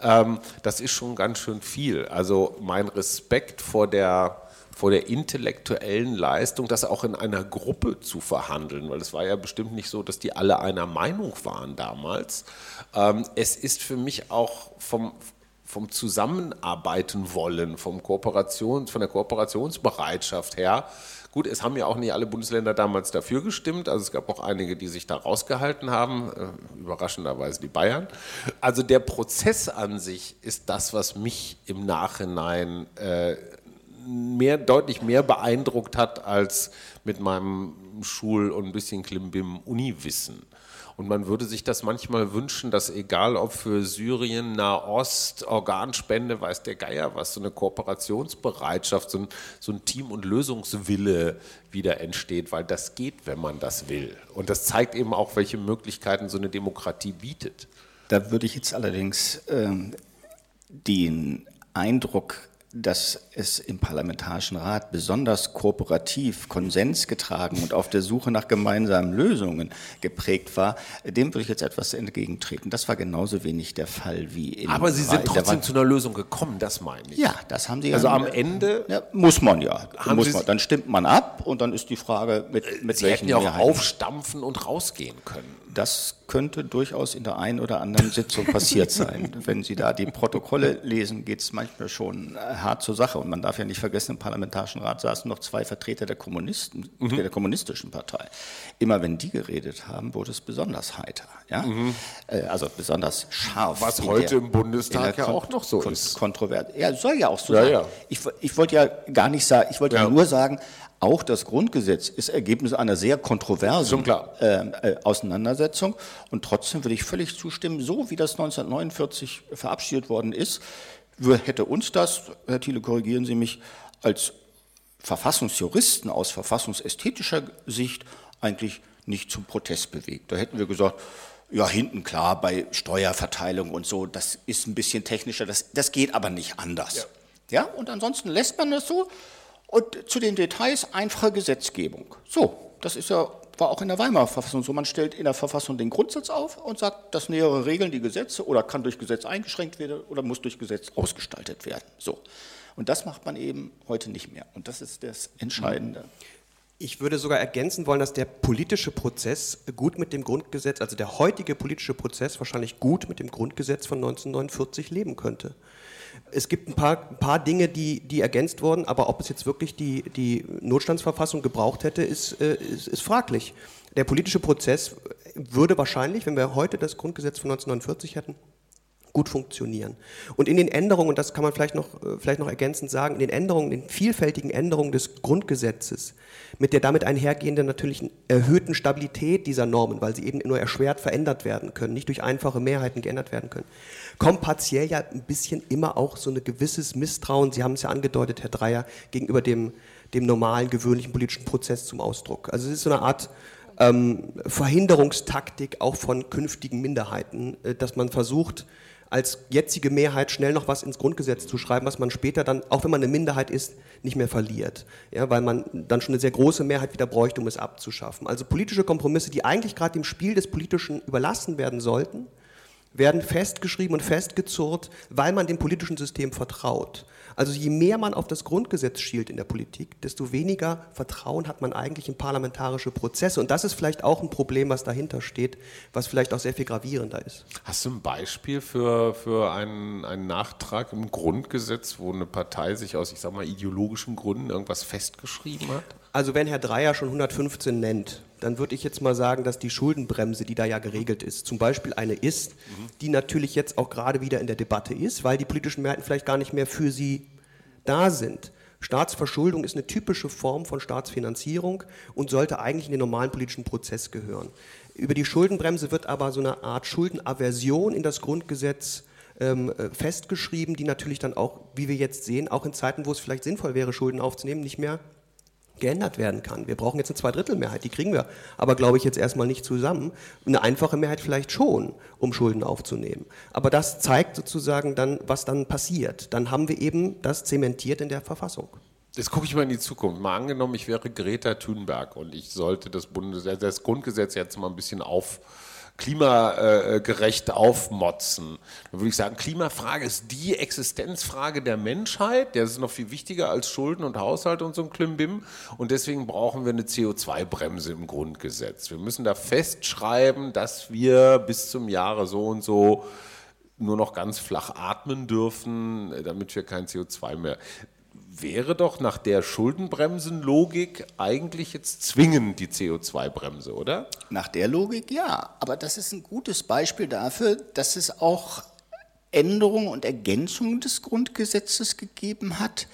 ähm, das ist schon ganz schön viel. Also mein Respekt vor der vor der intellektuellen Leistung, das auch in einer Gruppe zu verhandeln, weil es war ja bestimmt nicht so, dass die alle einer Meinung waren damals. Ähm, es ist für mich auch vom, vom Zusammenarbeiten wollen, vom Kooperation, von der Kooperationsbereitschaft her. Gut, es haben ja auch nicht alle Bundesländer damals dafür gestimmt. Also es gab auch einige, die sich da rausgehalten haben, äh, überraschenderweise die Bayern. Also der Prozess an sich ist das, was mich im Nachhinein äh, mehr, deutlich mehr beeindruckt hat als mit meinem Schul- und ein bisschen Klimbim-Uniwissen. Und man würde sich das manchmal wünschen, dass egal ob für Syrien, Nahost, Organspende, weiß der Geier was, so eine Kooperationsbereitschaft, so ein, so ein Team- und Lösungswille wieder entsteht, weil das geht, wenn man das will. Und das zeigt eben auch, welche Möglichkeiten so eine Demokratie bietet. Da würde ich jetzt allerdings ähm, den Eindruck dass es im Parlamentarischen Rat besonders kooperativ, konsensgetragen und auf der Suche nach gemeinsamen Lösungen geprägt war, dem würde ich jetzt etwas entgegentreten. Das war genauso wenig der Fall wie in. Aber Sie sind trotzdem zu einer Lösung gekommen, das meine ich. Ja, das haben Sie Also am Ende. Ja, muss man ja. Muss man. Dann stimmt man ab und dann ist die Frage, mit, mit Sie welchen hätten ja auch Mehrheiten. aufstampfen und rausgehen können. Das könnte durchaus in der einen oder anderen Sitzung passiert sein. Wenn Sie da die Protokolle lesen, geht es manchmal schon äh, hart zur Sache. Und man darf ja nicht vergessen, im Parlamentarischen Rat saßen noch zwei Vertreter der Kommunisten, mhm. der kommunistischen Partei. Immer wenn die geredet haben, wurde es besonders heiter. Ja? Mhm. Äh, also besonders scharf. Was heute der, im Bundestag ja auch noch so ist. Kontrovers. Ja, soll ja auch so ja, sein. Ja. Ich, ich wollte ja gar nicht sagen, ich wollte ja. nur sagen, auch das Grundgesetz ist Ergebnis einer sehr kontroversen äh, äh, Auseinandersetzung. Und trotzdem würde ich völlig zustimmen, so wie das 1949 verabschiedet worden ist, hätte uns das, Herr Thiele, korrigieren Sie mich, als Verfassungsjuristen aus verfassungsästhetischer Sicht eigentlich nicht zum Protest bewegt. Da hätten wir gesagt, ja, hinten klar, bei Steuerverteilung und so, das ist ein bisschen technischer, das, das geht aber nicht anders. Ja. ja, und ansonsten lässt man das so und zu den Details einfache Gesetzgebung. So, das ist ja, war auch in der Weimarer Verfassung so. Man stellt in der Verfassung den Grundsatz auf und sagt, das nähere regeln die Gesetze oder kann durch Gesetz eingeschränkt werden oder muss durch Gesetz ausgestaltet werden. So. Und das macht man eben heute nicht mehr. Und das ist das Entscheidende. Ich würde sogar ergänzen wollen, dass der politische Prozess gut mit dem Grundgesetz, also der heutige politische Prozess wahrscheinlich gut mit dem Grundgesetz von 1949 leben könnte. Es gibt ein paar, ein paar Dinge, die, die ergänzt wurden, aber ob es jetzt wirklich die, die Notstandsverfassung gebraucht hätte, ist, äh, ist, ist fraglich. Der politische Prozess würde wahrscheinlich, wenn wir heute das Grundgesetz von 1949 hätten, gut funktionieren. Und in den Änderungen, und das kann man vielleicht noch, äh, vielleicht noch ergänzend sagen, in den Änderungen, in den vielfältigen Änderungen des Grundgesetzes, mit der damit einhergehenden natürlichen erhöhten Stabilität dieser Normen, weil sie eben nur erschwert verändert werden können, nicht durch einfache Mehrheiten geändert werden können, kommt partiell ja ein bisschen immer auch so ein gewisses Misstrauen, Sie haben es ja angedeutet, Herr Dreier, gegenüber dem, dem normalen, gewöhnlichen politischen Prozess zum Ausdruck. Also es ist so eine Art ähm, Verhinderungstaktik auch von künftigen Minderheiten, äh, dass man versucht, als jetzige Mehrheit schnell noch was ins Grundgesetz zu schreiben, was man später dann, auch wenn man eine Minderheit ist, nicht mehr verliert. Ja, weil man dann schon eine sehr große Mehrheit wieder bräuchte, um es abzuschaffen. Also politische Kompromisse, die eigentlich gerade dem Spiel des Politischen überlassen werden sollten, werden festgeschrieben und festgezurrt, weil man dem politischen System vertraut. Also je mehr man auf das Grundgesetz schielt in der Politik, desto weniger Vertrauen hat man eigentlich in parlamentarische Prozesse. Und das ist vielleicht auch ein Problem, was dahinter steht, was vielleicht auch sehr viel gravierender ist. Hast du ein Beispiel für, für einen, einen Nachtrag im Grundgesetz, wo eine Partei sich aus, ich sag mal, ideologischen Gründen irgendwas festgeschrieben hat? Also wenn Herr Dreier schon 115 nennt, dann würde ich jetzt mal sagen, dass die Schuldenbremse, die da ja geregelt ist, zum Beispiel eine ist, die natürlich jetzt auch gerade wieder in der Debatte ist, weil die politischen Mehrheiten vielleicht gar nicht mehr für sie da sind. Staatsverschuldung ist eine typische Form von Staatsfinanzierung und sollte eigentlich in den normalen politischen Prozess gehören. Über die Schuldenbremse wird aber so eine Art Schuldenaversion in das Grundgesetz ähm, äh, festgeschrieben, die natürlich dann auch, wie wir jetzt sehen, auch in Zeiten, wo es vielleicht sinnvoll wäre, Schulden aufzunehmen, nicht mehr geändert werden kann. Wir brauchen jetzt eine Zweidrittelmehrheit, die kriegen wir aber, glaube ich, jetzt erstmal nicht zusammen. Eine einfache Mehrheit vielleicht schon, um Schulden aufzunehmen. Aber das zeigt sozusagen dann, was dann passiert. Dann haben wir eben das zementiert in der Verfassung. Jetzt gucke ich mal in die Zukunft. Mal angenommen, ich wäre Greta Thunberg und ich sollte das, Bundes das Grundgesetz jetzt mal ein bisschen auf klimagerecht aufmotzen. Dann würde ich sagen, Klimafrage ist die Existenzfrage der Menschheit. Der ist noch viel wichtiger als Schulden und Haushalt und so ein Klimbim. Und deswegen brauchen wir eine CO2-Bremse im Grundgesetz. Wir müssen da festschreiben, dass wir bis zum Jahre so und so nur noch ganz flach atmen dürfen, damit wir kein CO2 mehr wäre doch nach der Schuldenbremsenlogik eigentlich jetzt zwingend die CO2-Bremse, oder? Nach der Logik ja, aber das ist ein gutes Beispiel dafür, dass es auch Änderungen und Ergänzungen des Grundgesetzes gegeben hat,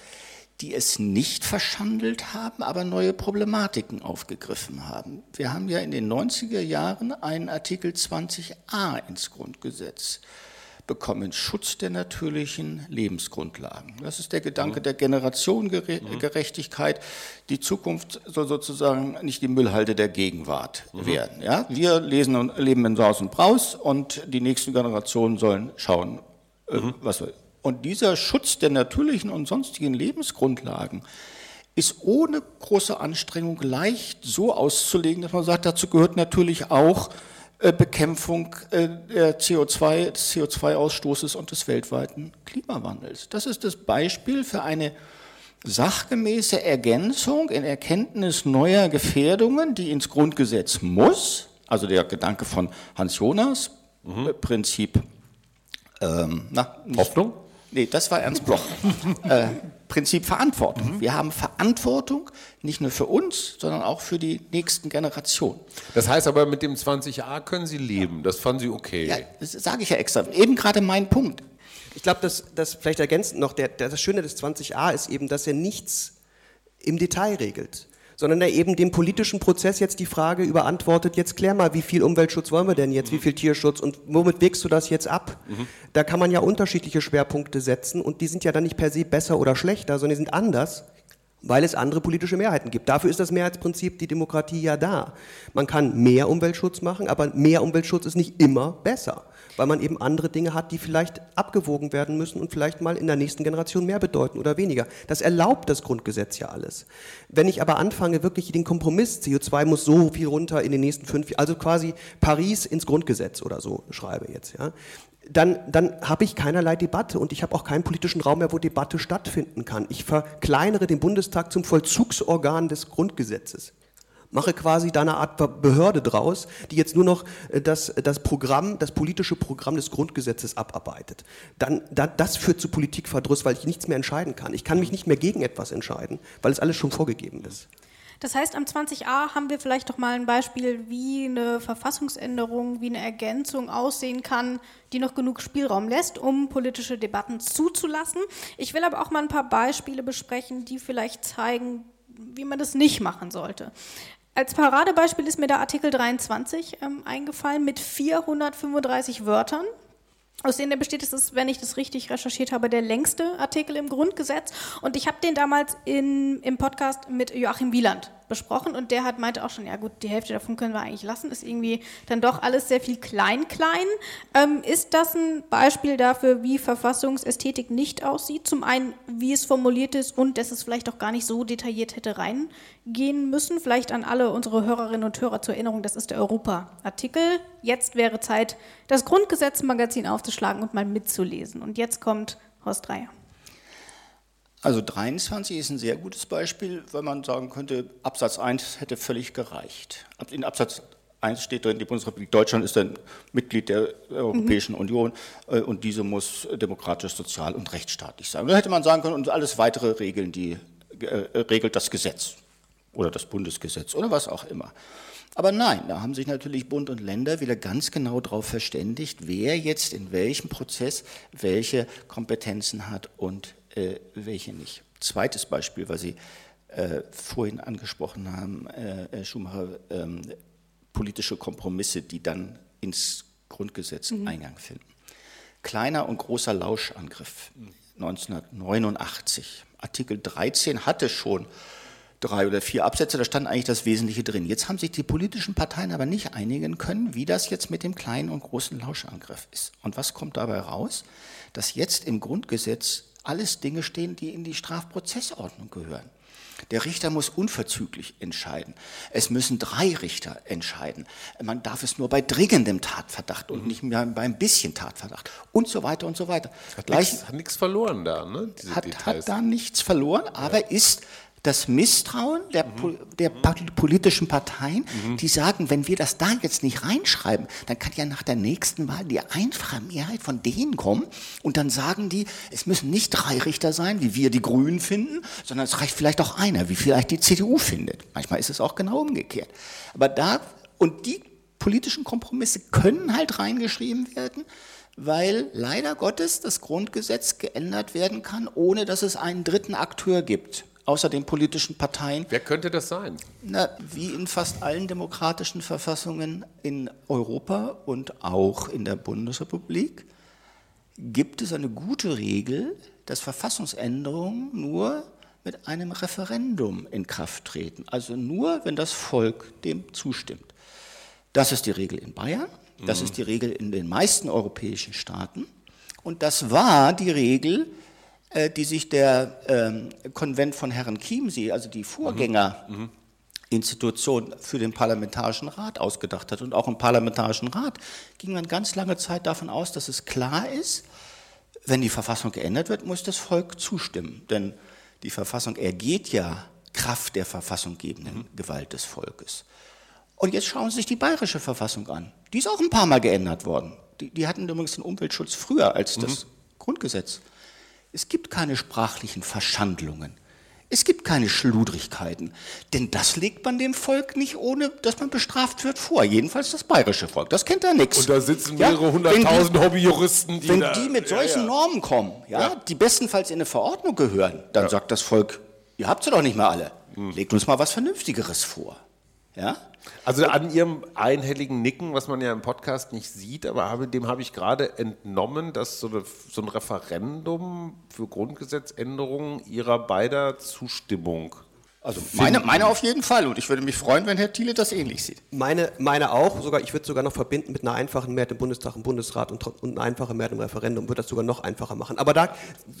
die es nicht verschandelt haben, aber neue Problematiken aufgegriffen haben. Wir haben ja in den 90er Jahren einen Artikel 20a ins Grundgesetz bekommen Schutz der natürlichen Lebensgrundlagen. Das ist der Gedanke mhm. der Generationengerechtigkeit. Die Zukunft soll sozusagen nicht die Müllhalde der Gegenwart mhm. werden. Ja? Wir lesen und leben in Saus und Braus und die nächsten Generationen sollen schauen, äh, mhm. was wir. Und dieser Schutz der natürlichen und sonstigen Lebensgrundlagen ist ohne große Anstrengung leicht so auszulegen, dass man sagt, dazu gehört natürlich auch Bekämpfung äh, der CO2, des CO2-Ausstoßes und des weltweiten Klimawandels. Das ist das Beispiel für eine sachgemäße Ergänzung in Erkenntnis neuer Gefährdungen, die ins Grundgesetz muss, also der Gedanke von Hans Jonas, mhm. Äh, Prinzip ähm, na, Hoffnung? Nee, das war Ernst Bloch. äh, Prinzip Verantwortung. Mhm. Wir haben Verantwortung nicht nur für uns, sondern auch für die nächsten Generationen. Das heißt aber, mit dem 20a können Sie leben. Das fanden Sie okay. Ja, das sage ich ja extra. Eben gerade mein Punkt. Ich glaube, dass das vielleicht ergänzend noch, der, der, das Schöne des 20a ist eben, dass er nichts im Detail regelt sondern er eben dem politischen Prozess jetzt die Frage überantwortet, jetzt klär mal, wie viel Umweltschutz wollen wir denn jetzt, mhm. wie viel Tierschutz und womit wägst du das jetzt ab? Mhm. Da kann man ja unterschiedliche Schwerpunkte setzen und die sind ja dann nicht per se besser oder schlechter, sondern die sind anders, weil es andere politische Mehrheiten gibt. Dafür ist das Mehrheitsprinzip, die Demokratie ja da. Man kann mehr Umweltschutz machen, aber mehr Umweltschutz ist nicht immer besser weil man eben andere Dinge hat, die vielleicht abgewogen werden müssen und vielleicht mal in der nächsten Generation mehr bedeuten oder weniger. Das erlaubt das Grundgesetz ja alles. Wenn ich aber anfange, wirklich den Kompromiss, CO2 muss so viel runter in den nächsten fünf Jahren, also quasi Paris ins Grundgesetz oder so schreibe jetzt, ja, dann, dann habe ich keinerlei Debatte und ich habe auch keinen politischen Raum mehr, wo Debatte stattfinden kann. Ich verkleinere den Bundestag zum Vollzugsorgan des Grundgesetzes mache quasi da eine Art Behörde draus, die jetzt nur noch äh, das, das Programm, das politische Programm des Grundgesetzes abarbeitet. Dann, dann, das führt zu Politikverdruss, weil ich nichts mehr entscheiden kann. Ich kann mich nicht mehr gegen etwas entscheiden, weil es alles schon vorgegeben ist. Das heißt, am 20a haben wir vielleicht doch mal ein Beispiel, wie eine Verfassungsänderung, wie eine Ergänzung aussehen kann, die noch genug Spielraum lässt, um politische Debatten zuzulassen. Ich will aber auch mal ein paar Beispiele besprechen, die vielleicht zeigen, wie man das nicht machen sollte. Als Paradebeispiel ist mir der Artikel 23 ähm, eingefallen mit 435 Wörtern. Aus denen besteht, ist es, wenn ich das richtig recherchiert habe, der längste Artikel im Grundgesetz. Und ich habe den damals in, im Podcast mit Joachim Wieland besprochen und der hat meinte auch schon, ja gut, die Hälfte davon können wir eigentlich lassen, ist irgendwie dann doch alles sehr viel klein-klein. Ähm, ist das ein Beispiel dafür, wie Verfassungsästhetik nicht aussieht? Zum einen, wie es formuliert ist und dass es vielleicht auch gar nicht so detailliert hätte reingehen müssen. Vielleicht an alle unsere Hörerinnen und Hörer zur Erinnerung, das ist der Europa-Artikel. Jetzt wäre Zeit, das Grundgesetzmagazin aufzuschlagen und mal mitzulesen. Und jetzt kommt Horst Dreier. Also 23 ist ein sehr gutes Beispiel, weil man sagen könnte, Absatz 1 hätte völlig gereicht. In Absatz 1 steht drin, die Bundesrepublik Deutschland ist ein Mitglied der Europäischen mhm. Union äh, und diese muss demokratisch, sozial und rechtsstaatlich sein. Da hätte man sagen können, und alles weitere regeln die, äh, regelt das Gesetz oder das Bundesgesetz oder was auch immer. Aber nein, da haben sich natürlich Bund und Länder wieder ganz genau darauf verständigt, wer jetzt in welchem Prozess welche Kompetenzen hat und äh, welche nicht. Zweites Beispiel, was Sie äh, vorhin angesprochen haben, äh, Schumacher, ähm, politische Kompromisse, die dann ins Grundgesetz mhm. Eingang finden. Kleiner und großer Lauschangriff 1989. Artikel 13 hatte schon drei oder vier Absätze, da stand eigentlich das Wesentliche drin. Jetzt haben sich die politischen Parteien aber nicht einigen können, wie das jetzt mit dem kleinen und großen Lauschangriff ist. Und was kommt dabei raus? Dass jetzt im Grundgesetz alles Dinge stehen, die in die Strafprozessordnung gehören. Der Richter muss unverzüglich entscheiden. Es müssen drei Richter entscheiden. Man darf es nur bei dringendem Tatverdacht und mhm. nicht mehr bei ein bisschen Tatverdacht und so weiter und so weiter. Hat nichts verloren da, ne? Hat, hat, da nichts verloren, aber ja. ist das Misstrauen der, mhm. der politischen Parteien, mhm. die sagen, wenn wir das da jetzt nicht reinschreiben, dann kann ja nach der nächsten Wahl die einfache Mehrheit von denen kommen und dann sagen die, es müssen nicht drei Richter sein, wie wir die Grünen finden, sondern es reicht vielleicht auch einer, wie vielleicht die CDU findet. Manchmal ist es auch genau umgekehrt. Aber da, und die politischen Kompromisse können halt reingeschrieben werden, weil leider Gottes das Grundgesetz geändert werden kann, ohne dass es einen dritten Akteur gibt außer den politischen Parteien. Wer könnte das sein? Na, wie in fast allen demokratischen Verfassungen in Europa und auch in der Bundesrepublik gibt es eine gute Regel, dass Verfassungsänderungen nur mit einem Referendum in Kraft treten. Also nur, wenn das Volk dem zustimmt. Das ist die Regel in Bayern, das mhm. ist die Regel in den meisten europäischen Staaten und das war die Regel äh, die sich der ähm, Konvent von Herren Chiemsee, also die Vorgängerinstitution für den Parlamentarischen Rat ausgedacht hat. Und auch im Parlamentarischen Rat ging man ganz lange Zeit davon aus, dass es klar ist, wenn die Verfassung geändert wird, muss das Volk zustimmen. Denn die Verfassung ergeht ja Kraft der verfassunggebenden mhm. Gewalt des Volkes. Und jetzt schauen Sie sich die bayerische Verfassung an. Die ist auch ein paar Mal geändert worden. Die, die hatten übrigens den Umweltschutz früher als das mhm. Grundgesetz. Es gibt keine sprachlichen Verschandlungen. Es gibt keine Schludrigkeiten, denn das legt man dem Volk nicht ohne, dass man bestraft wird vor. Jedenfalls das bayerische Volk, das kennt er nichts. Und da sitzen mehrere hunderttausend Hobbyjuristen, die Wenn da, die mit solchen ja, ja. Normen kommen, ja, ja, die bestenfalls in eine Verordnung gehören, dann sagt das Volk, ihr habt sie doch nicht mehr alle. Hm. Legt uns mal was Vernünftigeres vor. Ja? Also an Ihrem einhelligen Nicken, was man ja im Podcast nicht sieht, aber dem habe ich gerade entnommen, dass so, eine, so ein Referendum für Grundgesetzänderungen Ihrer beider Zustimmung also meine, meine auf jeden Fall und ich würde mich freuen, wenn Herr Thiele das ähnlich sieht. Meine, meine auch, sogar ich würde sogar noch verbinden mit einer einfachen Mehrheit im Bundestag, im Bundesrat und, und einer einfachen Mehrheit im Referendum, würde das sogar noch einfacher machen. Aber da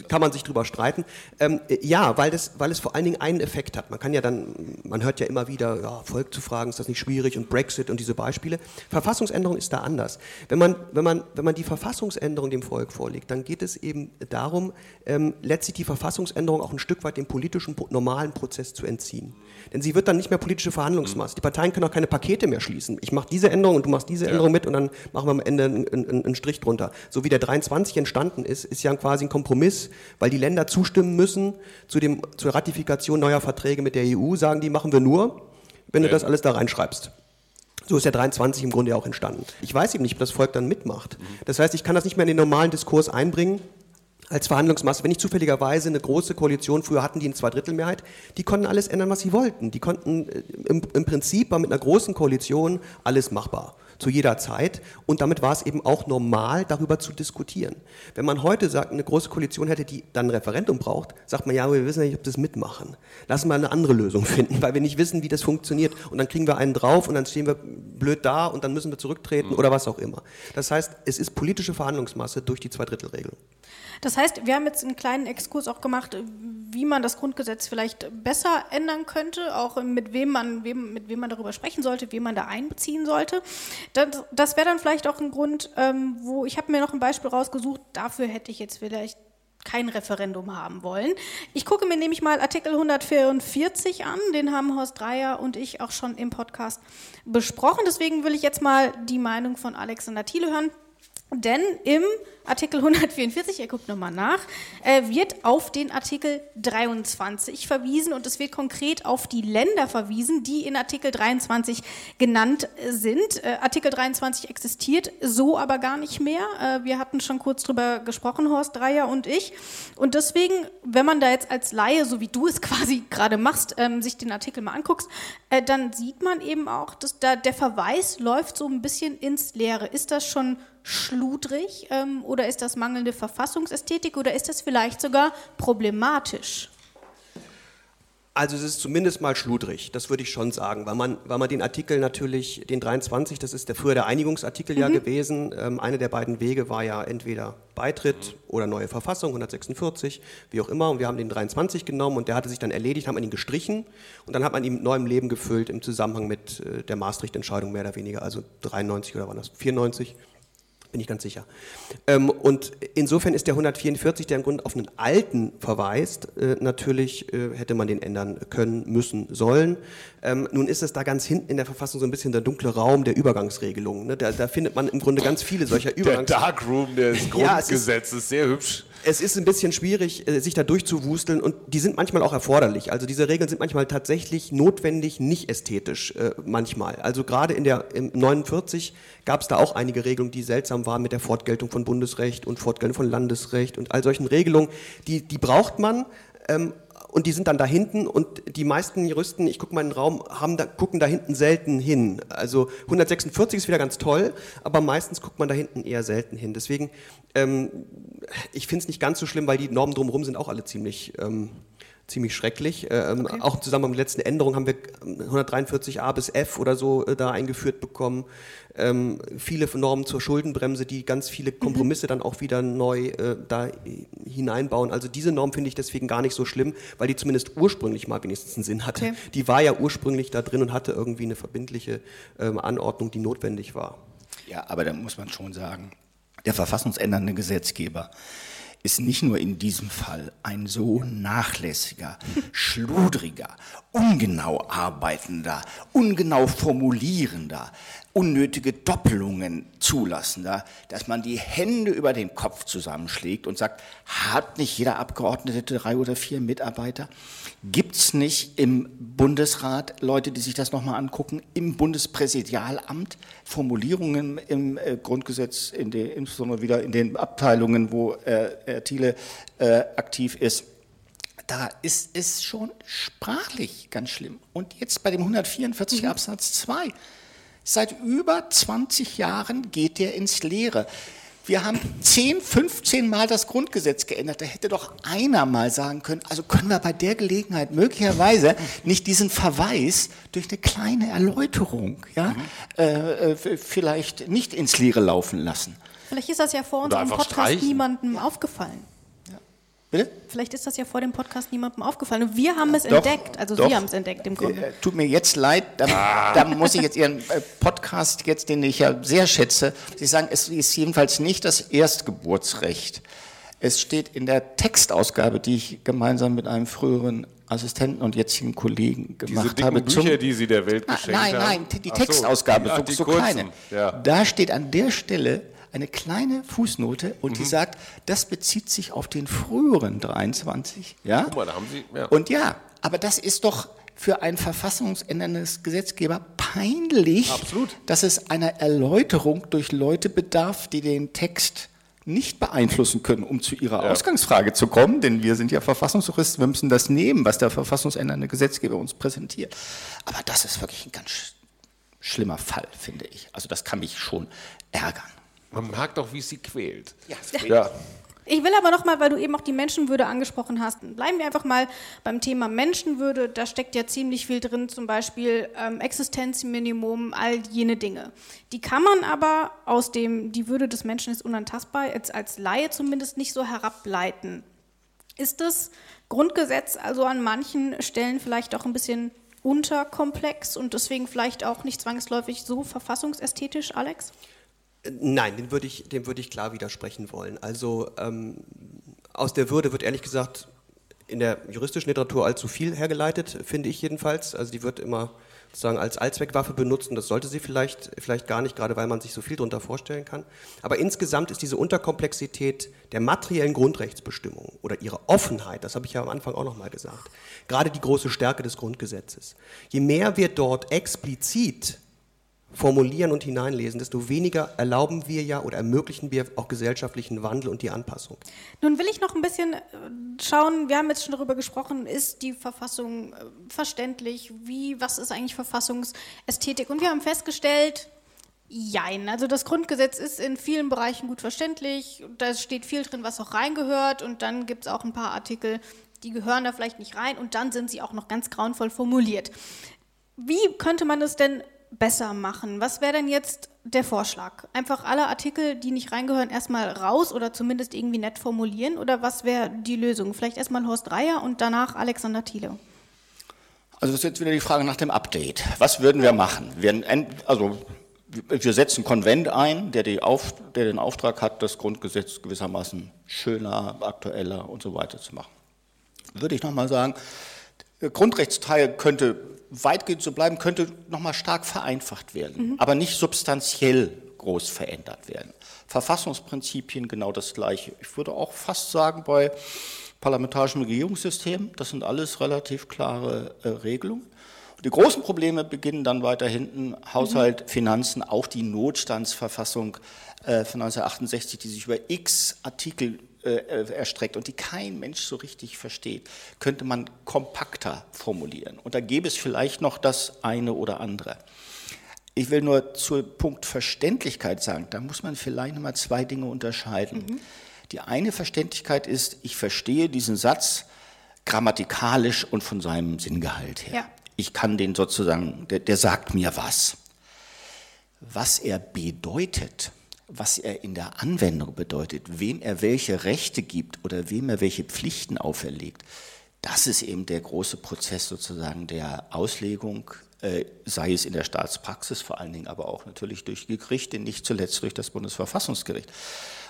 kann man sich drüber streiten. Ähm, ja, weil, das, weil es vor allen Dingen einen Effekt hat. Man kann ja dann, man hört ja immer wieder, ja, Volk zu fragen, ist das nicht schwierig und Brexit und diese Beispiele. Verfassungsänderung ist da anders. Wenn man, wenn man, wenn man die Verfassungsänderung dem Volk vorlegt, dann geht es eben darum, ähm, letztlich die Verfassungsänderung auch ein Stück weit den politischen normalen Prozess zu entziehen. Denn sie wird dann nicht mehr politische Verhandlungsmasse. Die Parteien können auch keine Pakete mehr schließen. Ich mache diese Änderung und du machst diese Änderung mit und dann machen wir am Ende einen, einen, einen Strich drunter. So wie der 23 entstanden ist, ist ja quasi ein Kompromiss, weil die Länder zustimmen müssen zu dem, zur Ratifikation neuer Verträge mit der EU, sagen die, machen wir nur, wenn du das alles da reinschreibst. So ist der 23 im Grunde auch entstanden. Ich weiß eben nicht, ob das Volk dann mitmacht. Das heißt, ich kann das nicht mehr in den normalen Diskurs einbringen als Verhandlungsmasse. Wenn ich zufälligerweise eine große Koalition, früher hatten die eine Zweidrittelmehrheit, die konnten alles ändern, was sie wollten. Die konnten, äh, im, im Prinzip war mit einer großen Koalition alles machbar zu jeder Zeit. Und damit war es eben auch normal, darüber zu diskutieren. Wenn man heute sagt, eine große Koalition hätte, die dann ein Referendum braucht, sagt man, ja, wir wissen nicht, ob das mitmachen. Lassen wir eine andere Lösung finden, weil wir nicht wissen, wie das funktioniert. Und dann kriegen wir einen drauf und dann stehen wir blöd da und dann müssen wir zurücktreten mhm. oder was auch immer. Das heißt, es ist politische Verhandlungsmasse durch die Zweidrittelregel. Das heißt, wir haben jetzt einen kleinen Exkurs auch gemacht, wie man das Grundgesetz vielleicht besser ändern könnte, auch mit wem man, wem, mit wem man darüber sprechen sollte, wen man da einbeziehen sollte. Das, das wäre dann vielleicht auch ein Grund, ähm, wo ich habe mir noch ein Beispiel rausgesucht, dafür hätte ich jetzt vielleicht kein Referendum haben wollen. Ich gucke mir nämlich mal Artikel 144 an, den haben Horst Dreier und ich auch schon im Podcast besprochen. Deswegen will ich jetzt mal die Meinung von Alexander Thiele hören. Denn im Artikel 144, ihr guckt nochmal nach, äh, wird auf den Artikel 23 verwiesen und es wird konkret auf die Länder verwiesen, die in Artikel 23 genannt sind. Äh, Artikel 23 existiert so aber gar nicht mehr. Äh, wir hatten schon kurz drüber gesprochen, Horst Dreier und ich. Und deswegen, wenn man da jetzt als Laie, so wie du es quasi gerade machst, ähm, sich den Artikel mal anguckst, äh, dann sieht man eben auch, dass da der Verweis läuft so ein bisschen ins Leere. Ist das schon schludrig ähm, oder ist das mangelnde Verfassungsästhetik oder ist das vielleicht sogar problematisch? Also es ist zumindest mal schludrig, das würde ich schon sagen, weil man, weil man den Artikel natürlich, den 23, das ist der früher der Einigungsartikel mhm. ja gewesen, ähm, eine der beiden Wege war ja entweder Beitritt oder neue Verfassung, 146, wie auch immer, und wir haben den 23 genommen und der hatte sich dann erledigt, haben man ihn gestrichen und dann hat man ihn mit neuem Leben gefüllt im Zusammenhang mit äh, der Maastricht-Entscheidung mehr oder weniger, also 93 oder wann das, 94 bin ich ganz sicher. Ähm, und insofern ist der 144, der im Grunde auf einen alten verweist, äh, natürlich äh, hätte man den ändern können, müssen, sollen. Ähm, nun ist es da ganz hinten in der Verfassung so ein bisschen der dunkle Raum der Übergangsregelungen. Ne? Da, da, findet man im Grunde ganz viele solcher Übergangsregelungen. Der Darkroom des Grundgesetzes, ja, sehr hübsch es ist ein bisschen schwierig, äh, sich da durchzuwusteln und die sind manchmal auch erforderlich. Also diese Regeln sind manchmal tatsächlich notwendig, nicht ästhetisch äh, manchmal. Also gerade in der im 49 gab es da auch einige Regelungen, die seltsam waren mit der Fortgeltung von Bundesrecht und Fortgeltung von Landesrecht und all solchen Regelungen. Die, die braucht man, ähm, und die sind dann da hinten und die meisten Juristen, ich gucke mal in den Raum, haben da, gucken da hinten selten hin. Also 146 ist wieder ganz toll, aber meistens guckt man da hinten eher selten hin. Deswegen, ähm, ich finde es nicht ganz so schlimm, weil die Normen drumherum sind auch alle ziemlich... Ähm, ziemlich schrecklich. Ähm, okay. Auch zusammen mit der letzten Änderung haben wir 143a bis F oder so äh, da eingeführt bekommen. Ähm, viele Normen zur Schuldenbremse, die ganz viele mhm. Kompromisse mhm. dann auch wieder neu äh, da hineinbauen. Also diese Norm finde ich deswegen gar nicht so schlimm, weil die zumindest ursprünglich mal wenigstens einen Sinn hatte. Okay. Die war ja ursprünglich da drin und hatte irgendwie eine verbindliche ähm, Anordnung, die notwendig war. Ja, aber da muss man schon sagen, der verfassungsändernde Gesetzgeber ist nicht nur in diesem Fall ein so nachlässiger, schludriger, ungenau arbeitender, ungenau formulierender, unnötige Doppelungen zulassender, dass man die Hände über den Kopf zusammenschlägt und sagt, hat nicht jeder Abgeordnete drei oder vier Mitarbeiter? Gibt es nicht im Bundesrat Leute, die sich das nochmal angucken, im Bundespräsidialamt Formulierungen im äh, Grundgesetz, in den, insbesondere wieder in den Abteilungen, wo äh, Herr Thiele äh, aktiv ist, da ist es schon sprachlich ganz schlimm. Und jetzt bei dem 144 mhm. Absatz 2 Seit über 20 Jahren geht der ins Leere. Wir haben 10, 15 Mal das Grundgesetz geändert. Da hätte doch einer mal sagen können, also können wir bei der Gelegenheit möglicherweise nicht diesen Verweis durch eine kleine Erläuterung ja, mhm. äh, äh vielleicht nicht ins Leere laufen lassen. Vielleicht ist das ja vor unserem Podcast streichen. niemandem aufgefallen. Bitte? Vielleicht ist das ja vor dem Podcast niemandem aufgefallen. Und wir haben es doch, entdeckt. Also doch. Sie haben es entdeckt im Grunde. Äh, tut mir jetzt leid, da, ah. da, muss ich jetzt Ihren äh, Podcast jetzt, den ich ja sehr schätze, Sie sagen, es ist jedenfalls nicht das Erstgeburtsrecht. Es steht in der Textausgabe, die ich gemeinsam mit einem früheren Assistenten und jetzigen Kollegen gemacht Diese dicken habe. Bücher, die Sie der Welt geschenkt nein, haben. nein, die Ach so. Textausgabe, Ja, so, die so kurzen. kleine. Ja. Da steht an der Stelle eine kleine Fußnote und Mhm. die sagt, das bezieht sich auf den früheren 23. Ja? Guck mal, da haben Sie. Ja. Und ja, aber das ist doch für ein verfassungsänderndes Gesetzgeber peinlich, Absolut. dass es einer Erläuterung durch Leute bedarf, die den Text nicht beeinflussen können, um zu Ihrer Ja. Ausgangsfrage zu kommen, denn wir sind ja Verfassungsjuristen, wir müssen das nehmen, was der verfassungsändernde Gesetzgeber uns präsentiert. Aber das ist wirklich ein ganz sch schlimmer Fall, finde ich. Also das kann mich schon ärgern. Man merkt auch, wie es Sie quält. Ja, Ja. Ich will aber nochmal, weil du eben auch die Menschenwürde angesprochen hast, bleiben wir einfach mal beim Thema Menschenwürde. Da steckt ja ziemlich viel drin, zum Beispiel ähm, Existenzminimum, all jene Dinge. Die kann man aber aus dem, die Würde des Menschen ist unantastbar, jetzt als Laie zumindest nicht so herableiten. Ist das Grundgesetz also an manchen Stellen vielleicht auch ein bisschen unterkomplex und deswegen vielleicht auch nicht zwangsläufig so verfassungsästhetisch, Alex? Nein, dem würde ich, dem würde ich klar widersprechen wollen. Also ähm, aus der Würde wird ehrlich gesagt in der juristischen Literatur allzu viel hergeleitet, finde ich jedenfalls. Also die wird immer sozusagen als Allzweckwaffe benutzt und das sollte sie vielleicht, vielleicht gar nicht, gerade weil man sich so viel darunter vorstellen kann. Aber insgesamt ist diese Unterkomplexität der materiellen Grundrechtsbestimmung oder ihre Offenheit, das habe ich ja am Anfang auch nochmal gesagt, gerade die große Stärke des Grundgesetzes. Je mehr wir dort explizit formulieren und hineinlesen, desto weniger erlauben wir ja oder ermöglichen wir auch gesellschaftlichen Wandel und die Anpassung. Nun will ich noch ein bisschen äh, schauen, wir haben jetzt schon darüber gesprochen, ist die Verfassung äh, verständlich, wie, was ist eigentlich Verfassungsästhetik? Und wir haben festgestellt, jein, also das Grundgesetz ist in vielen Bereichen gut verständlich, da steht viel drin, was auch reingehört und dann gibt es auch ein paar Artikel, die gehören da vielleicht nicht rein und dann sind sie auch noch ganz grauenvoll formuliert. Wie könnte man es denn besser machen? Was wäre denn jetzt der Vorschlag? Einfach alle Artikel, die nicht reingehören, erstmal raus oder zumindest irgendwie nett formulieren? Oder was wäre die Lösung? Vielleicht erstmal Horst Dreier und danach Alexander Thiele. Also das ist jetzt wieder die Frage nach dem Update. Was würden wir machen? Wir, also, wir setzen Konvent ein, der, Auf, der den Auftrag hat, das Grundgesetz gewissermaßen schöner, aktueller und so weiter zu machen. Würde ich nochmal sagen, der Grundrechtsteil könnte weitgehend so bleiben, könnte nochmal stark vereinfacht werden, aber nicht substanziell groß verändert werden. Verfassungsprinzipien genau das Gleiche. Ich würde auch fast sagen, bei parlamentarischem Regierungssystem, das sind alles relativ klare äh, Regelungen. Die großen Probleme beginnen dann weiter hinten, Haushalt, Finanzen, auch die Notstandsverfassung äh, von 1968, die sich über x Artikel erstreckt und die kein Mensch so richtig versteht, könnte man kompakter formulieren. Und da gäbe es vielleicht noch das eine oder andere. Ich will nur zu Punkt Verständlichkeit sagen, da muss man vielleicht nochmal zwei Dinge unterscheiden. Die eine Verständlichkeit ist, ich verstehe diesen Satz grammatikalisch und von seinem Sinngehalt her. Ja. Ich kann den sozusagen, der, der sagt mir was. Was er bedeutet, was er in der Anwendung bedeutet, wem er welche Rechte gibt oder wem er welche Pflichten auferlegt, das ist eben der große Prozess sozusagen der Auslegung, äh, sei es in der Staatspraxis, vor allen Dingen aber auch natürlich durch Gerichte, nicht zuletzt durch das Bundesverfassungsgericht.